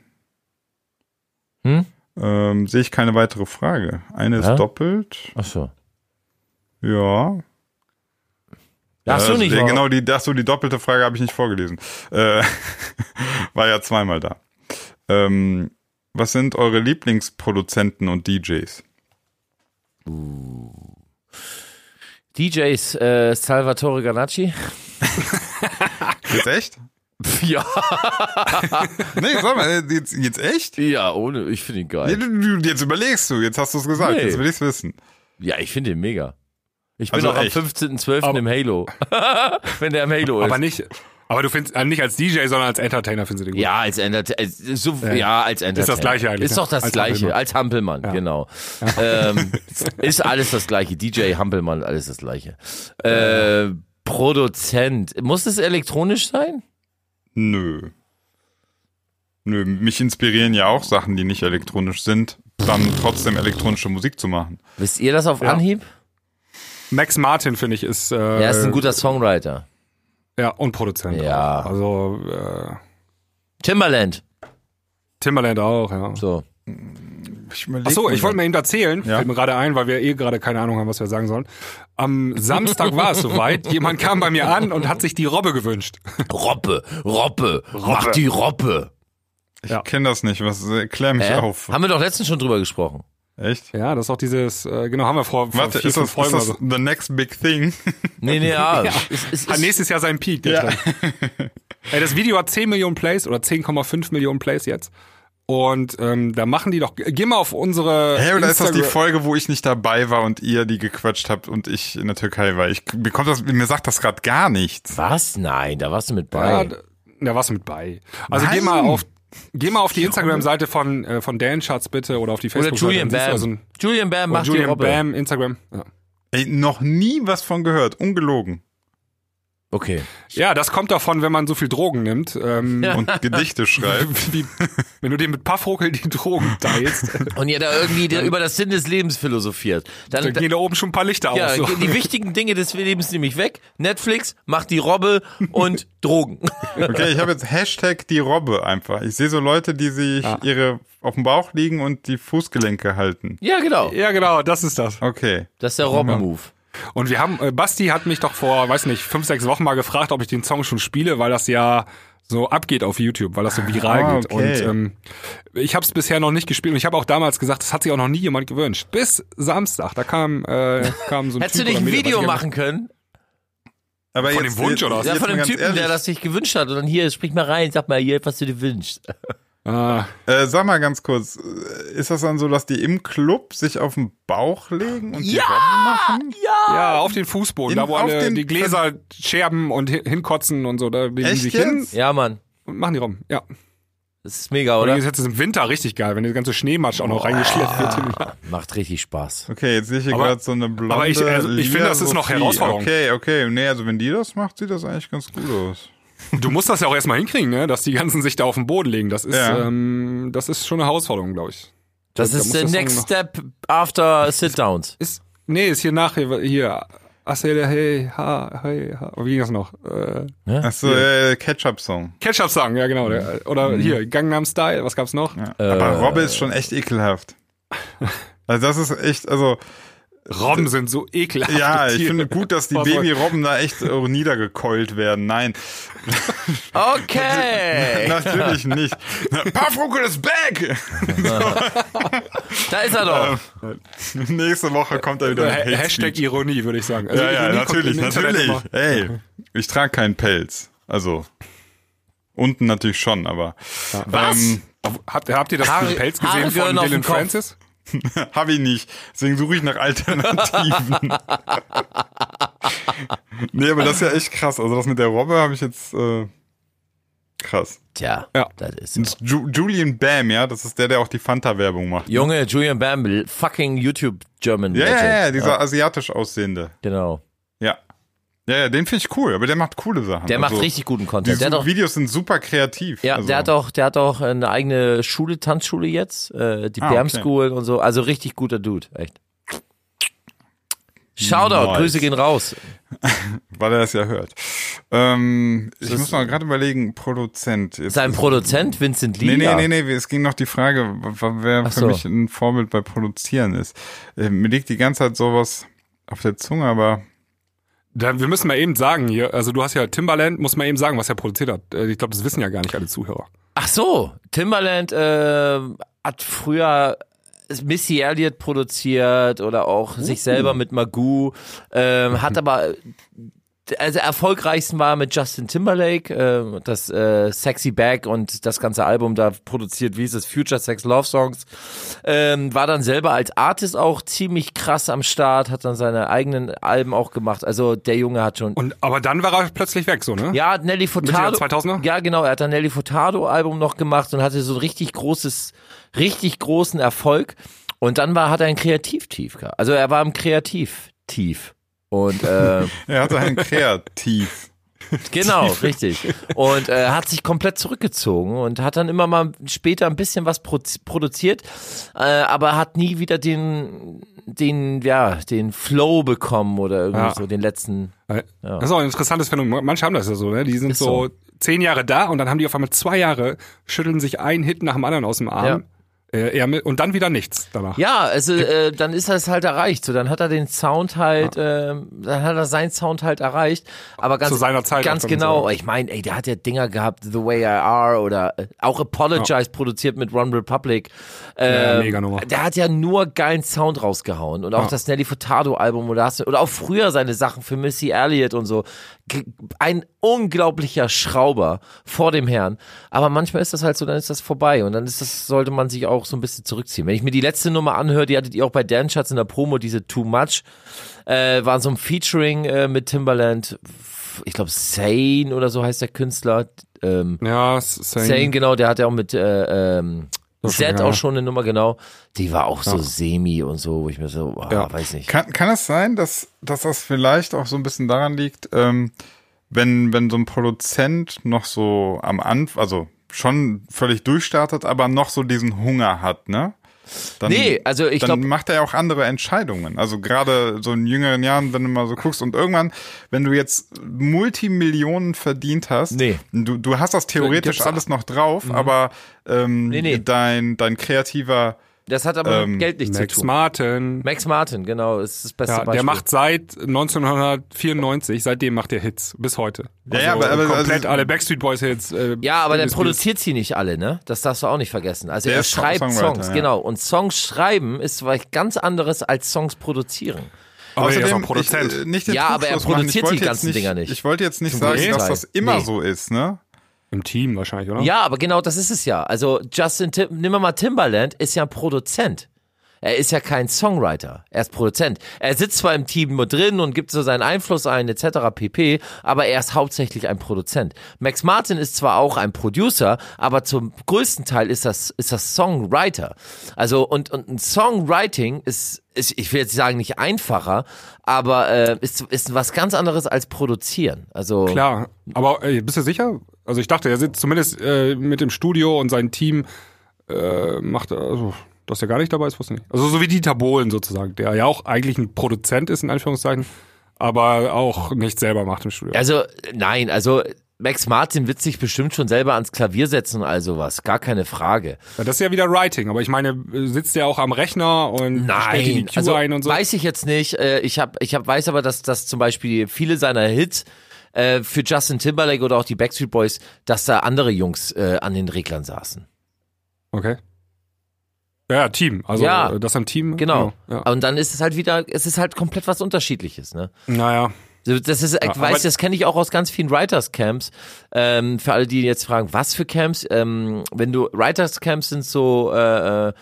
Hm? ähm, sehe ich keine weitere Frage. Eine Ja? ist doppelt. Ach so. Ja. Ach so, also, nicht ja, wahr? Genau, die, ach so, die doppelte Frage habe ich nicht vorgelesen. Äh, war ja zweimal da. Ähm, was sind eure Lieblingsproduzenten und DJs? DJs äh, Salvatore Ganacci. Jetzt echt? Ja. Nee, sag mal, jetzt, jetzt echt? Ja, ohne, ich finde ihn Ja, geil. du, du, jetzt überlegst du, jetzt hast du es gesagt, Nee. jetzt will ich's wissen. Ja, ich finde ihn mega. Ich bin Also auch am echt? 15.12. Aber- im Halo. Wenn der im Halo ist. Aber nicht, aber du findest, äh, nicht als DJ, sondern als Entertainer findest du den gut. Ja, als Entertainer. So, ja. als Entertainer. das Gleiche eigentlich, Ist ne? doch das Als Gleiche. Hampelmann. Als Hampelmann, genau. Ähm, ist alles das Gleiche. DJ Hampelmann, alles das Gleiche. Äh, Produzent. Muss es elektronisch sein? Nö. Nö, mich inspirieren ja auch Sachen, die nicht elektronisch sind, dann trotzdem elektronische Musik zu machen. Wisst ihr das auf Ja. Anhieb? Max Martin, finde ich, ist, äh, Er ist ein guter Songwriter. ja, und Produzent. Ja. Auch. Also, äh, Timberland. Timberland auch, ja. So. Ich überleg Ach so, mal. ich wollte mir eben erzählen, Ja. fällt mir gerade ein, weil wir eh gerade keine Ahnung haben, was wir sagen sollen. Am Samstag war es soweit. Jemand kam bei mir an und hat sich die Robbe gewünscht. Robbe, Robbe, mach die Robbe. Ich kenne das nicht, was, äh, klär mich Äh? auf. Haben wir doch letztens schon drüber gesprochen. Echt? Ja, das ist auch dieses, äh, genau, haben wir vor, vor Warte, vier, ist das, Folgen ist das so. the next big thing? Nee, nee, ja. Ja. Es, es, Hat es, nächstes Jahr seinen Peak. Ja. Ey, das Video hat 10 Millionen Plays oder 10,5 Millionen Plays jetzt. Und ähm, da machen die doch. Geh mal auf unsere. Hey, oder ist das die Instagram- Folge, wo ich nicht dabei war und ihr die gequatscht habt und ich in der Türkei war? Ich bekomme das, mir sagt das gerade gar nichts. was? Nein, da warst du mit Ja, bei. d- da warst du mit bei. Also Nein. geh mal auf. Geh mal auf die Instagram-Seite von, äh, von Dan Schatz bitte oder auf die Oder Facebook-Seite. Julian Dann siehst du Bam. Also ein, Julian Bam oder macht die Julian Robbe. Bam, Instagram. Ja. Ey, noch nie was von gehört, ungelogen. Okay. ja, das kommt davon, wenn man so viel Drogen nimmt. Ähm, Ja. Und Gedichte schreibt. wie, wenn du dir mit Paffruckel die Drogen teilst, Und ihr da irgendwie der, über das Sinn des Lebens philosophiert. Dann, dann gehen da oben schon ein paar Lichter ja, aus. So. die wichtigen Dinge des Lebens nämlich weg. Netflix macht die Robbe und Drogen. Okay, ich habe jetzt Hashtag die Robbe einfach. Ich sehe so Leute, die sich ihre auf dem Bauch liegen und die Fußgelenke halten. Ja, genau. Ja, genau, das ist das. Okay. Das ist der Robben-Move. Und wir haben, äh, Basti hat mich doch vor, weiß nicht, fünf, sechs Wochen mal gefragt, ob ich den Song schon spiele, weil das ja so abgeht auf YouTube, weil das so viral Ah, geht. okay. Und ähm, ich habe es bisher noch nicht gespielt und ich habe auch damals gesagt, das hat sich auch noch nie jemand gewünscht. Bis Samstag, da kam, äh, kam so ein Hättest du nicht ein Video gar machen können? Aber Von jetzt, dem Wunsch oder was? Ja, von dem Typen, ehrlich, der das sich gewünscht hat. Und dann hier, sprich mal rein, sag mal hier, was du dir wünschst. Ah, Äh, sag mal ganz kurz, äh, ist das dann so, dass die im Club sich auf den Bauch legen und die Robben machen? ja, auf den Fußboden, In- da wo alle den- die Gläser scherben und hin- hinkotzen und so, da legen sich jetzt? hin Ja, Mann. und machen die rum. Ja. Das ist mega, Und oder? jetzt ist es im Winter richtig geil, wenn der ganze Schneematsch auch noch reingeschleppt wird. hin. Macht richtig Spaß. Okay, jetzt sehe ich hier Aber- gerade so eine blonde aber ich- also ich finde, das ist noch. Herausforderung. Okay, okay. Nee, also wenn die das macht, sieht das eigentlich ganz gut aus. Du musst das ja auch erstmal hinkriegen, ne? dass die ganzen sich da auf den Boden legen. Das ist, Ja. ähm, das ist schon eine Herausforderung, glaube ich. Das Da ist muss der Next noch- Step after Sit-Downs. Ist, nee, ist hier nach, hier, Asele, hey, ha, hey, ha. Wie ging das noch? Äh, Achso, äh, Ketchup-Song. Ketchup-Song, ja genau. Der, oder hier, Gangnam Style, was gab's noch? Ja. Äh. Aber Robbe ist schon echt ekelhaft. Also das ist echt, also Robben sind so ekelhaft. ja, ich finde gut, dass die Babyrobben da echt äh, niedergekeult werden. Nein, Okay. natürlich nicht. Paffruckel ist back! da ist er doch. Nächste Woche kommt er wieder mit Ha Hashtag. Ironie, würde ich sagen. Also Ja, ja, Ironie natürlich, natürlich. Ey, ich trage keinen Pelz. Also, unten natürlich schon, aber. Was? Ähm, Habt, habt ihr das Haare- Pelz Haare gesehen gehören von Dylan. Francis? Hab ich nicht. Deswegen suche ich nach Alternativen. nee, aber das ist ja echt krass. Also das mit der Robbe habe ich jetzt äh, krass. Tja, Ja. das ist so. Ju Julian Bam, ja, das ist der, der auch die Fanta-Werbung macht. Junge, Julian Bam, fucking YouTube German Ja, ja, ja, dieser asiatisch aussehende. Genau. Ja. Ja, ja, den finde ich cool, aber der macht coole Sachen. Der macht Also, richtig guten Die Content. Der hat auch, Videos sind super kreativ. ja, also, der hat auch, der hat auch eine eigene Schule, Tanzschule jetzt, äh, die Ah, Bam okay. School und so. Also richtig guter Dude, echt. Shoutout, Nice. Grüße gehen raus. weil er das ja hört. Ähm, ich muss mal gerade überlegen, Produzent. Jetzt Sein Produzent Vincent Lee. Nee, nee, nee, nee, es ging noch die Frage, wer Ach für so. mich ein Vorbild bei Produzieren ist. Äh, mir liegt die ganze Zeit sowas auf der Zunge, aber wir müssen mal eben sagen hier, also du hast ja Timbaland, muss mal eben sagen, was er produziert hat. Äh, Ich glaube, das wissen ja gar nicht alle Zuhörer. Ach so, Timbaland äh, hat früher Missy Elliott produziert oder auch Uh. sich selber mit Magoo, ähm, hat aber also erfolgreichsten war mit Justin Timberlake, äh, das äh, Sexy Back und das ganze Album da produziert, wie ist es, Future Sex Love Songs, ähm, war dann selber als Artist auch ziemlich krass am Start, hat dann seine eigenen Alben auch gemacht, also der Junge hat schon Und aber dann war er plötzlich weg, so ne? ja, Nelly Furtado. der 2000er? Ja, genau. Er hat ein Nelly Furtado Album noch gemacht und hatte so ein richtig großes, richtig großen Erfolg. Und dann war, hat er ein Kreativtief gehabt. Also er war im Kreativtief. Und äh, er hatte ein Kreativ. genau, richtig. Und äh, hat sich komplett zurückgezogen und hat dann immer mal später ein bisschen was pro produziert, äh, aber hat nie wieder den, den, ja, den Flow bekommen oder irgendwie Ja. so den letzten. Äh, Das ist auch ein interessantes Phänomen. Manche haben das ja so, ne? Die sind so, so. zehn Jahre da und dann haben die auf einmal zwei Jahre, schütteln sich einen Hit nach dem anderen aus dem Arm. Äh, Ärmel und dann wieder nichts danach. Ja, also äh, dann ist das halt erreicht. So, dann hat er den Sound halt, ähm, dann hat er seinen Sound halt erreicht. Aber ganz Zu seiner Zeit ganz genau. so. Ich meine, ey, der hat ja Dinger gehabt, The Way I Are oder äh, auch Apologize produziert mit One Republic. Ja, Ähm, mega Nummer. Der hat ja nur geilen Sound rausgehauen und auch das Nelly Furtado Album oder hast oder auch früher seine Sachen für Missy Elliott und so. Ein unglaublicher Schrauber vor dem Herrn. Aber manchmal ist das halt so, dann ist das vorbei und dann ist das, sollte man sich auch so ein bisschen zurückziehen. Wenn ich mir die letzte Nummer anhöre, die hattet ihr auch bei Dan Schatz in der Promo, diese Too Much, äh, war so ein Featuring äh, mit Timbaland. Ich glaube, Sane oder so heißt der Künstler. Ähm, Ja, Sane. Zane, genau, der hat ja auch mit äh, ähm, Z ja. auch schon eine Nummer, genau. Die war auch so semi und so, wo ich mir so, ah, Ja. weiß nicht. Kann, kann es sein, dass, dass das vielleicht auch so ein bisschen daran liegt, ähm, wenn, wenn so ein Produzent noch so am Anfang, also schon völlig durchstartet, aber noch so diesen Hunger hat, ne? Dann, Nee, also ich dann glaub- macht er ja auch andere Entscheidungen. Also gerade so in jüngeren Jahren, wenn du mal so guckst und irgendwann, wenn du jetzt Multimillionen verdient hast, Nee. du, du hast das theoretisch alles noch drauf, aber ähm, Nee, nee. dein dein kreativer Das hat aber Ähm, mit Geld nichts Max zu tun. Martin. Max Martin, genau, ist das beste Ja, Beispiel. der macht seit 1994, seitdem macht er Hits, bis heute. Ja, ja, aber- aber- komplett also- alle Backstreet Boys Hits. Äh, ja, aber der produziert sie nicht alle, ne? Das darfst du auch nicht vergessen. Also Der er Song- schreibt Songs, ja. genau. Und Songs schreiben ist was ganz anderes als Songs produzieren. Aber er ist auch Außerdem, Produzent. Ich, äh, nicht den Ja, aber er produziert wollte die jetzt ganzen nicht, Dinger nicht. Ich wollte jetzt nicht Zum sagen, größten dass das immer Nee. so ist, ne? Im Team wahrscheinlich, oder? Ja, aber genau das ist es ja. Also Justin, Tim, nimm mal Timbaland, ist ja ein Produzent. Er ist ja kein Songwriter, er ist Produzent. Er sitzt zwar im Team mit drin und gibt so seinen Einfluss ein, etc. pp., aber er ist hauptsächlich ein Produzent. Max Martin ist zwar auch ein Producer, aber zum größten Teil ist das, ist das Songwriter. Also, und, und ein Songwriting ist, ich will jetzt sagen, nicht einfacher, aber äh, ist, ist was ganz anderes als produzieren. Also, Klar, aber äh, bist du sicher? Also ich dachte, er sitzt zumindest äh, mit dem Studio und sein Team äh, macht, also, dass er gar nicht dabei ist, wusste ich nicht. Also so wie Dieter Bohlen sozusagen, der ja auch eigentlich ein Produzent ist, in Anführungszeichen, aber auch nicht selber macht im Studio. Also, nein, also Max Martin wird sich bestimmt schon selber ans Klavier setzen und all sowas. Gar keine Frage. Ja, das ist ja wieder Writing, aber ich meine, sitzt er auch am Rechner und stellt die Nein, Cue also ein und so? weiß ich jetzt nicht. Äh, Ich hab, ich hab, weiß aber, dass, dass zum Beispiel viele seiner Hits äh, für Justin Timberlake oder auch die Backstreet Boys, dass da andere Jungs äh, an den Reglern saßen. Okay. Ja, Team. Also Ja. äh, das am Team. Genau. Ja. Und dann ist es halt wieder, es ist halt komplett was Unterschiedliches, ne? Naja. Das ist, ich aber- weiß, das kenne ich auch aus ganz vielen Writers Camps. Ähm, für alle, die jetzt fragen, was für Camps? Ähm, wenn du Writers Camps sind so äh, äh,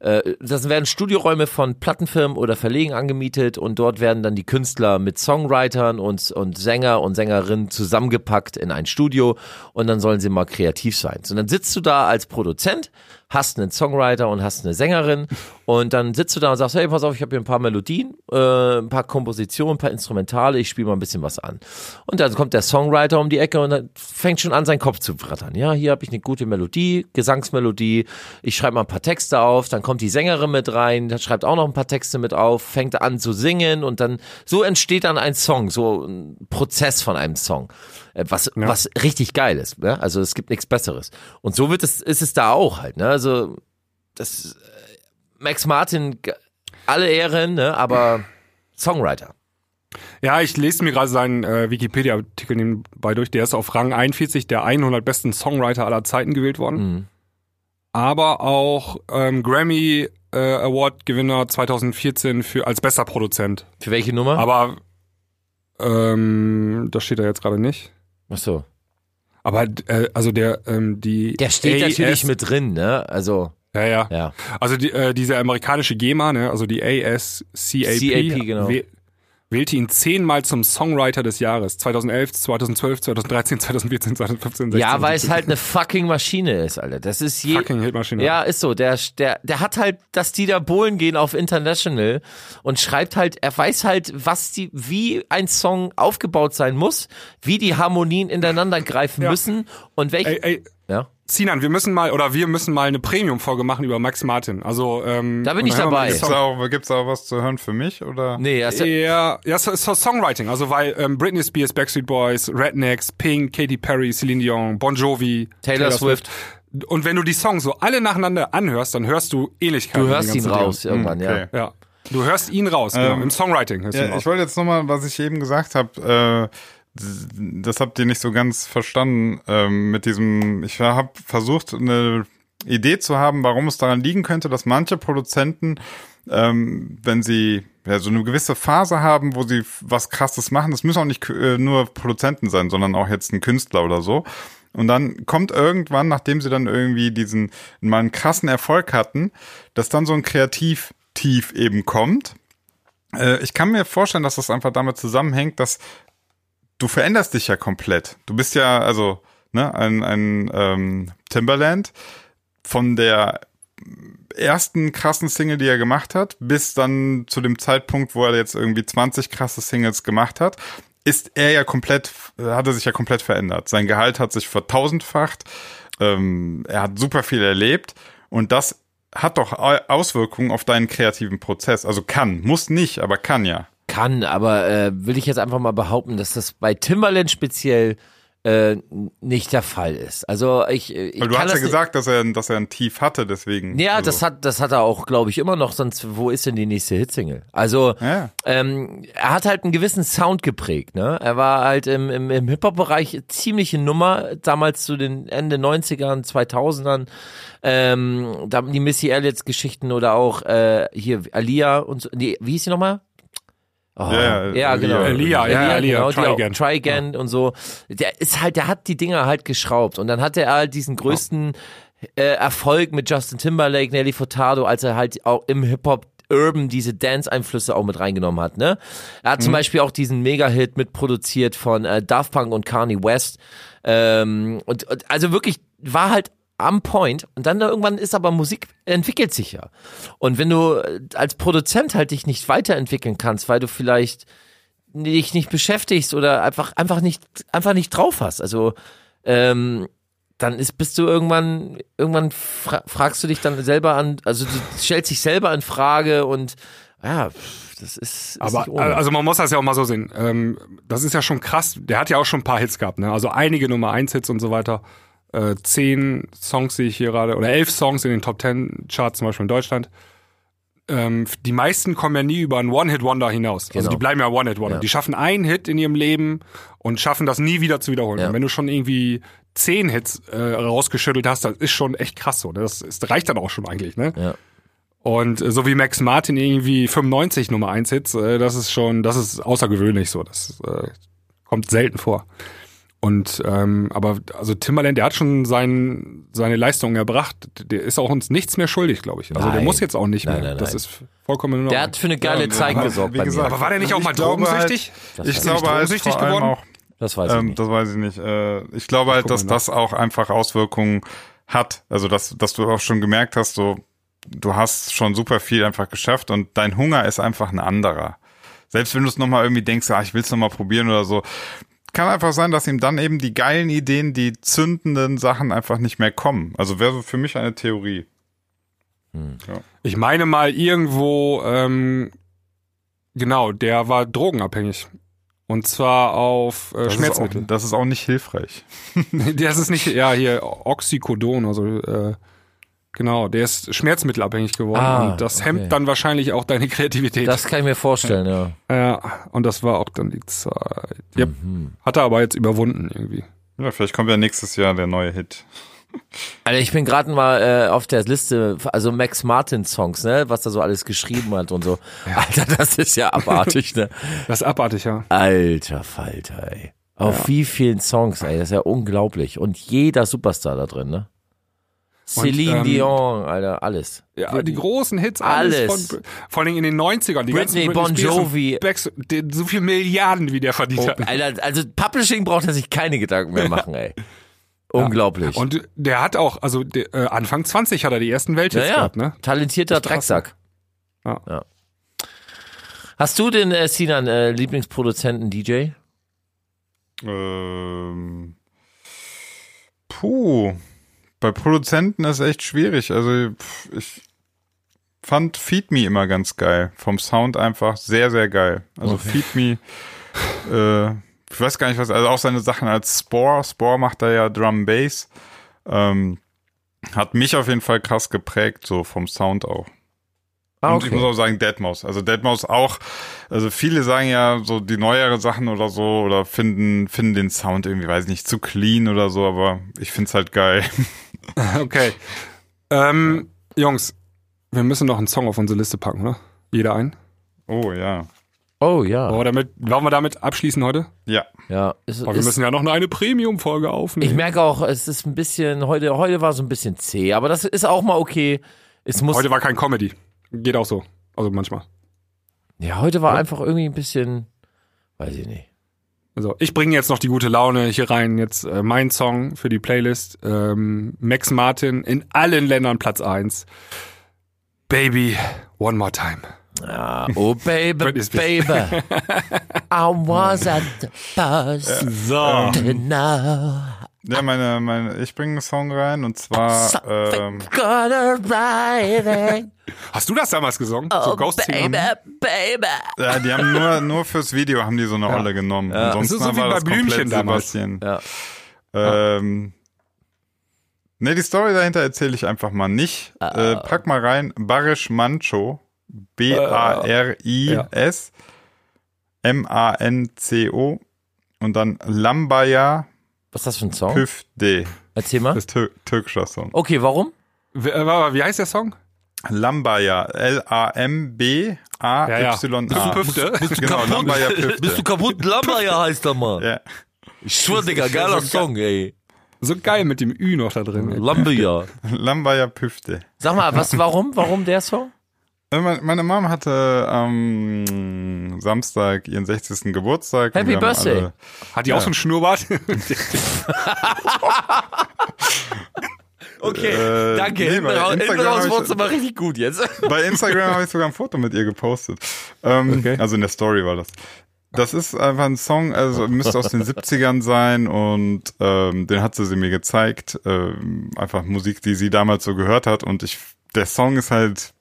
äh, das werden Studioräume von Plattenfirmen oder Verlegen angemietet und dort werden dann die Künstler mit Songwritern und, und Sänger und Sängerinnen zusammengepackt in ein Studio und dann sollen sie mal kreativ sein. So, dann sitzt du da als Produzent, hast einen Songwriter und hast eine Sängerin und dann sitzt du da und sagst, hey, pass auf, ich habe hier ein paar Melodien, äh, ein paar Kompositionen, ein paar Instrumentale, ich spiele mal ein bisschen was an. Und dann kommt der Songwriter um die Ecke und dann fängt schon an, seinen Kopf zu rattern. Ja, hier habe ich eine gute Melodie, Gesangsmelodie, ich schreibe mal ein paar Texte auf, dann kommt die Sängerin mit rein, dann schreibt auch noch ein paar Texte mit auf, fängt an zu singen und dann, so entsteht dann ein Song, so ein Prozess von einem Song. Äh, Was, was richtig geil ist. Ne? Also es gibt nichts Besseres. Und so wird es, ist es da auch halt. Ne? Also das äh, Max Martin, alle Ehren, ne? aber Songwriter. Ja, ich lese mir gerade seinen äh, Wikipedia-Artikel nebenbei durch. Der ist auf Rang 41 der 100 besten Songwriter aller Zeiten gewählt worden. Mhm. Aber auch ähm, Grammy äh, Award-Gewinner 2014 für als bester Produzent. Für welche Nummer? Aber ähm, das steht da jetzt gerade nicht. Ach so. Aber äh, also der ähm, die Der steht AS natürlich mit drin, ne? Also, Ja, ja. ja. Also die, äh, diese amerikanische GEMA, ne, also die ASCAP, CAP, genau. Wählte ihn zehnmal zum Songwriter des Jahres. 2011, 2012, 2013, 2014, 2015, 16. Ja, weil es 17. halt eine fucking Maschine ist, Alter. Das ist je. Fucking Hitmaschine. Ja, ist so. Der, der, der hat halt, dass die da Bohlen gehen auf International und schreibt halt, er weiß halt, was die, wie ein Song aufgebaut sein muss, wie die Harmonien ineinander greifen Ja. müssen und welche. Ey, ey, ja. Sinan, wir müssen mal, oder wir müssen mal eine Premium-Folge machen über Max Martin. Also, ähm, Da bin ich dabei. Gibt's da auch, gibt's da auch was zu hören für mich oder? Nee, er ist ja, Ja, ja, so, so Songwriting, also weil ähm, Britney Spears, Backstreet Boys, Rednecks, Pink, Katy Perry, Celine Dion, Bon Jovi, Taylor Swift. Und wenn du die Songs so alle nacheinander anhörst, dann hörst du Ähnlichkeiten. du hörst ihn raus Dingen. irgendwann, Okay. ja. Ja. Du hörst ihn raus, genau. Ähm, Im Songwriting hörst du ihn Ja, raus. ich wollte jetzt nochmal, was ich eben gesagt habe, äh, das habt ihr nicht so ganz verstanden ähm, mit diesem, ich habe versucht, eine Idee zu haben, warum es daran liegen könnte, dass manche Produzenten, ähm, wenn sie ja, so eine gewisse Phase haben, wo sie was krasses machen, das müssen auch nicht äh, nur Produzenten sein, sondern auch jetzt ein Künstler oder so. Und dann kommt irgendwann, nachdem sie dann irgendwie diesen mal einen krassen Erfolg hatten, dass dann so ein Kreativtief eben kommt. Äh, ich kann mir vorstellen, dass das einfach damit zusammenhängt, dass du veränderst dich ja komplett. Du bist ja, also, ne, ein, ein ähm, Timberland von der ersten krassen Single, die er gemacht hat, bis dann zu dem Zeitpunkt, wo er jetzt irgendwie 20 krasse Singles gemacht hat, ist er ja komplett, hat er sich ja komplett verändert. Sein Gehalt hat sich vertausendfacht, ähm, er hat super viel erlebt und das hat doch Au- Auswirkungen auf deinen kreativen Prozess. Also kann, muss nicht, aber kann ja. Kann, aber äh, will ich jetzt einfach mal behaupten, dass das bei Timberland speziell äh, nicht der Fall ist. Also ich, ich Weil du hast ja gesagt, dass er, dass er ein Tief hatte, deswegen. Ja, also, das hat, das hat er auch, glaube ich, immer noch. Sonst, wo ist denn die nächste Hitsingle? Also, Ja. ähm, er hat halt einen gewissen Sound geprägt. Ne, er war halt im, im, im Hip Hop Bereich ziemliche Nummer damals zu den Ende 90ern, 2000ern. Ähm, da haben die Missy Elliott Geschichten oder auch äh, hier Alia und so. Nee, wie hieß sie nochmal? Oh, Ja, ja, genau. Alia, ja, Alia, genau, Try Again. Try Again und so. Der ist halt, der hat die Dinger halt geschraubt und dann hatte er halt diesen größten äh, Erfolg mit Justin Timberlake, Nelly Furtado, als er halt auch im Hip-Hop Urban diese Dance-Einflüsse auch mit reingenommen hat, ne? Er hat zum Beispiel auch diesen Mega-Hit mitproduziert von äh, Daft Punk und Kanye West. Ähm, und, und also wirklich war halt am Point und dann irgendwann ist aber Musik entwickelt sich ja. Und wenn du äh, als Produzent halt dich nicht weiterentwickeln kannst, weil du vielleicht dich nicht beschäftigst oder einfach einfach nicht einfach nicht drauf hast, also ähm, dann ist bist du irgendwann irgendwann fra fragst du dich dann selber an, also du stellst dich selber in Frage und ja, das ist, ist Aber also man muss das ja auch mal so sehen. Ähm, das ist ja schon krass. Der hat ja auch schon ein paar Hits gehabt, ne? Also einige Nummer 1 Hits und so weiter. Äh, zehn Songs sehe ich hier gerade oder elf Songs in den Top Ten Charts zum Beispiel in Deutschland. Ähm, die meisten kommen ja nie über einen One-Hit-Wonder hinaus. Also Genau. die bleiben ja One-Hit-Wonder. Ja. Die schaffen einen Hit in ihrem Leben und schaffen das nie wieder zu wiederholen. Ja. Und wenn du schon irgendwie zehn Hits äh, rausgeschüttelt hast, das ist schon echt krass so. ne? Das, das reicht dann auch schon eigentlich, ne? Ja. Und äh, so wie Max Martin irgendwie 95 Nummer 1 Hits, äh, das ist schon, das ist außergewöhnlich so. Das äh, kommt selten vor. Und ähm, aber also Timbaland, der hat schon sein, seine Leistung erbracht. Der ist auch uns nichts mehr schuldig, glaube ich. Also der Nein. muss jetzt auch nicht Nein, mehr. nein, das nein. ist vollkommen in Der hat für eine geile Ja, Zeit gesorgt wie bei gesagt, mir. aber war der nicht auch mal glaube drogensüchtig? Das ich glaube halt drogensüchtig vor allem geworden? auch, Das weiß ich ähm, nicht. das weiß ich nicht. Äh, ich glaube halt, dass nach. das auch einfach Auswirkungen hat. Also dass, dass du auch schon gemerkt hast, so du hast schon super viel einfach geschafft und dein Hunger ist einfach ein anderer. Selbst wenn du es nochmal irgendwie denkst, ah, ich will es nochmal probieren oder so, kann einfach sein, dass ihm dann eben die geilen Ideen, die zündenden Sachen einfach nicht mehr kommen. Also wäre so für mich eine Theorie. Ich meine mal irgendwo, ähm, genau, der war drogenabhängig. Und zwar auf äh, Das Schmerzmittel. Ist auch, das ist auch nicht hilfreich. das ist nicht, ja, hier Oxycodon, also äh, genau, der ist schmerzmittelabhängig geworden. Ah, und das okay. hemmt dann wahrscheinlich auch deine Kreativität. Das kann ich mir vorstellen, ja. ja, und das war auch dann die Zeit. Yep. Mhm. Hat er aber jetzt überwunden irgendwie. Ja, vielleicht kommt ja nächstes Jahr der neue Hit. Also ich bin gerade mal äh, auf der Liste, also Max Martin Songs, ne, was er so alles geschrieben hat und so. Alter, das ist ja abartig, ne? Das ist abartig, ja. Alter Falter, ey. Auf wie vielen Songs, ey, das ist ja unglaublich. Und jeder Superstar da drin, ne? Celine ähm, Dion, Alter, alles. Ja, die großen Hits, alles. Alles. Von, vor allem in den 90ern. Die Britney, ganzen Bon Jovi. So viel Milliarden, wie der verdient Oh, hat. Alter, also Publishing braucht er sich keine Gedanken mehr machen, ey. Unglaublich. Und der hat auch, also der, äh, Anfang 20 hat er die ersten Welthits ja, ja. gehabt, ne? talentierter krass, Drecksack. Ja. Hast du den äh, Sinan äh, Lieblingsproduzenten DJ? Ähm, puh. Bei Produzenten ist echt schwierig. Also ich fand Feed Me immer ganz geil. Vom Sound einfach sehr, sehr geil. Also Feed Me, äh, ich weiß gar nicht was, also auch seine Sachen als Spore. Spore macht da ja Drum Bass. Ähm, hat mich auf jeden Fall krass geprägt, so vom Sound auch. Ah, Und ich muss auch sagen, Deadmaus. Also Deadmaus auch, also viele sagen ja so die neuere Sachen oder so oder finden, finden den Sound irgendwie, weiß nicht, zu clean oder so, aber ich find's halt geil. Okay. Ähm, Jungs, wir müssen noch einen Song auf unsere Liste packen, oder? Jeder einen. Oh ja. Oh ja. Wollen wir damit, wollen wir damit abschließen heute? Ja. ja ist, Aber wir ist, müssen ja noch eine Premium-Folge ich aufnehmen. merke auch, es ist ein bisschen, heute, heute war so ein bisschen zäh, aber das ist auch mal okay. Es muss, Heute war kein Comedy. Geht auch so. Also manchmal. ja, heute war einfach irgendwie ein bisschen, weiß ich nicht. Also ich bringe jetzt noch die gute Laune hier rein. Jetzt äh, mein Song für die Playlist. Ähm, Max Martin in allen Ländern Platz 1. Baby, one more time. Ah, oh baby, Britney Spears. baby, I was at the bus So. to know Ja, meine, meine, ich bringe einen Song rein und zwar ähm. Hast du das damals gesungen? so Oh Ghost baby, baby. ja, die haben nur, nur fürs Video haben die so eine Rolle genommen. Ansonsten Das ist so wie war bei komplett Blümchen damals. Sebastian. Ja. Ähm, ne, die Story dahinter erzähle ich einfach mal nicht. Äh, pack mal rein, Barish Mancho, B-A-R-I-S, M-A-N-C-O und dann Lambaya Was ist das für ein Song? Püfde. Erzähl mal. Das ist tür türkischer Song. Okay, warum? Wie, äh, wie heißt der Song? Lambaya, L-A-M-B-A-Y-A. Ja, ja. Bist du Püfte? Genau, Lambaya Püfde. kaputt? Lambaya heißt der mal. Ja. Ich schwör, Digga, geiler Song, ey. So geil mit dem Ü noch da drin. ey. Lambaya. Lambaya Püfde. Sag mal, was, warum, warum der Song? Äh, Meine Mom hatte am Samstag ihren 60. Geburtstag. Happy Birthday. alle- Hat die auch so einen Schnurrbart? Okay, Äh, danke. nee, hinten raus, du mal richtig gut jetzt. Bei Instagram habe ich sogar ein Foto mit ihr gepostet. Ähm, Okay. Also in der Story war das. Das ist einfach ein Song, also müsste aus den 70ern sein und ähm, den hat sie, sie mir gezeigt. Ähm, einfach Musik, die sie damals so gehört hat und ich, der Song ist halt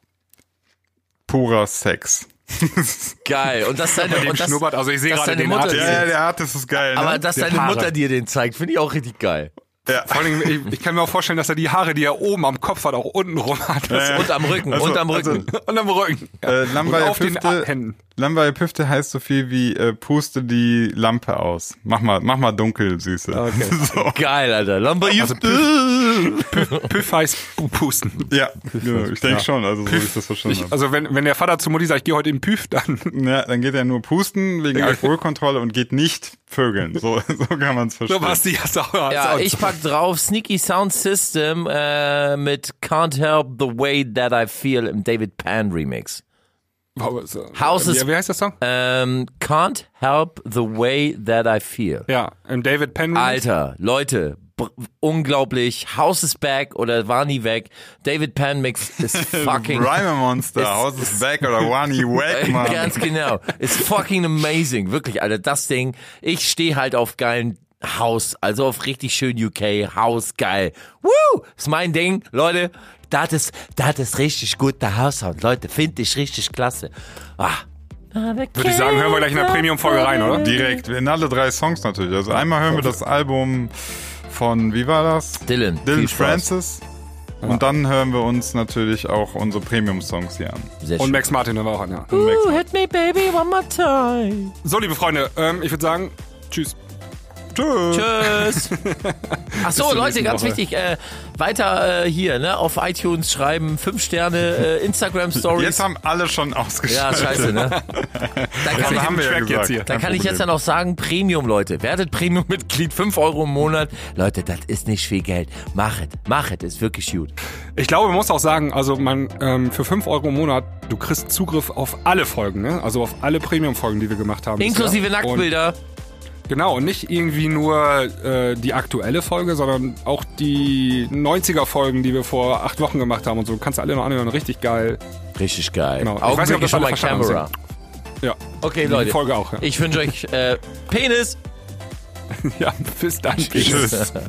purer Sex. Geil. Und das deine, und das, Schnurrbart, also ich sehe dass gerade deine den Mutter Artist. dir- Ja, der Artist ist geil, ne? aber dass Der deine Haare. Mutter dir den zeigt, finde ich auch richtig geil. ja. Vor allem, ich, ich kann mir auch vorstellen, dass er die Haare, die er oben am Kopf hat, auch unten rum hat. Ja. Und am Rücken, Also- und am also- Rücken. Und am Rücken. Äh, Und Lambaya auf den Püfte, Händen. Lambaye Püfte heißt so viel wie äh, puste die Lampe aus. Mach mal, mach mal dunkel, Süße. Okay. So. Geil, Alter. Lumber Also Püff heißt pu- pusten. Ja, genau, ich denke schon, also so ich das verstanden Ich, also wenn, wenn der Vater zu Mutti sagt, ich gehe heute in Püff, dann Ja, dann geht er nur pusten wegen Alkoholkontrolle und geht nicht vögeln. So, so kann man es verstehen. so was die hast du auch. hast Ja, ich pack drauf Sneaky Sound System äh, mit Can't Help the Way That I Feel im David Pan Remix. House House is- wie, heißt der Song? Ähm, Can't Help the Way That I Feel. Ja, im David Penn. Remix. Alter, Leute, unglaublich. House is back oder war nie weg. David Pan Mix ist fucking Rhyme Monster, Ist- House is back oder Wani Wack, Mann. Ganz genau. Ist fucking amazing. Wirklich, Alter. Das Ding. Ich stehe halt auf geilen House. Also auf richtig schön UK. House geil. Woo! Ist mein Ding. Leute, das ist, das ist richtig gut, der Haussound. Leute, finde ich richtig klasse. Ah. Würde ich sagen, hören wir gleich in der Premium-Folge rein, oder? Direkt, in alle drei Songs natürlich. Also einmal hören wir das Album von, wie war das? Dylan. Dylan viel Spaß. Francis. Und dann hören wir uns natürlich auch unsere Premium-Songs hier an. Sehr Und schön. Max Martin hören wir auch an, ja. Ooh, hit me baby one more time. So, liebe Freunde, ähm, ich würde sagen, tschüss. Tschüss. Tschüss. Ach so, Leute, ganz Woche. wichtig. Äh, weiter äh, hier, ne, auf iTunes schreiben, fünf Sterne, äh, Instagram Stories. Jetzt haben alle schon ja, ausgeschaltet. scheiße, ne? Da kann, ich, haben wir ja Track gesagt. jetzt hier. da kann ich jetzt ja Problem. noch sagen, Premium, Leute. Werdet Premium-Mitglied, 5 Euro im Monat. Leute, das ist nicht viel Geld. Machet, machet, ist wirklich gut. Ich glaube, man muss auch sagen, also man ähm, für 5 Euro im Monat, du kriegst Zugriff auf alle Folgen, ne? Also auf alle Premium-Folgen, die wir gemacht haben. Inklusive. Nacktbilder. Und, genau, und nicht irgendwie nur äh, die aktuelle Folge, sondern auch die 90er-Folgen, die wir vor acht Wochen gemacht haben und so. Kannst du alle noch anhören, richtig geil. Richtig geil. Genau. Ich weiß nicht, ob das schon mal Camera. Ja, Okay, die Leute. Folge auch. Ja, Ich wünsche euch äh, Penis. ja bis dann. Tschüss.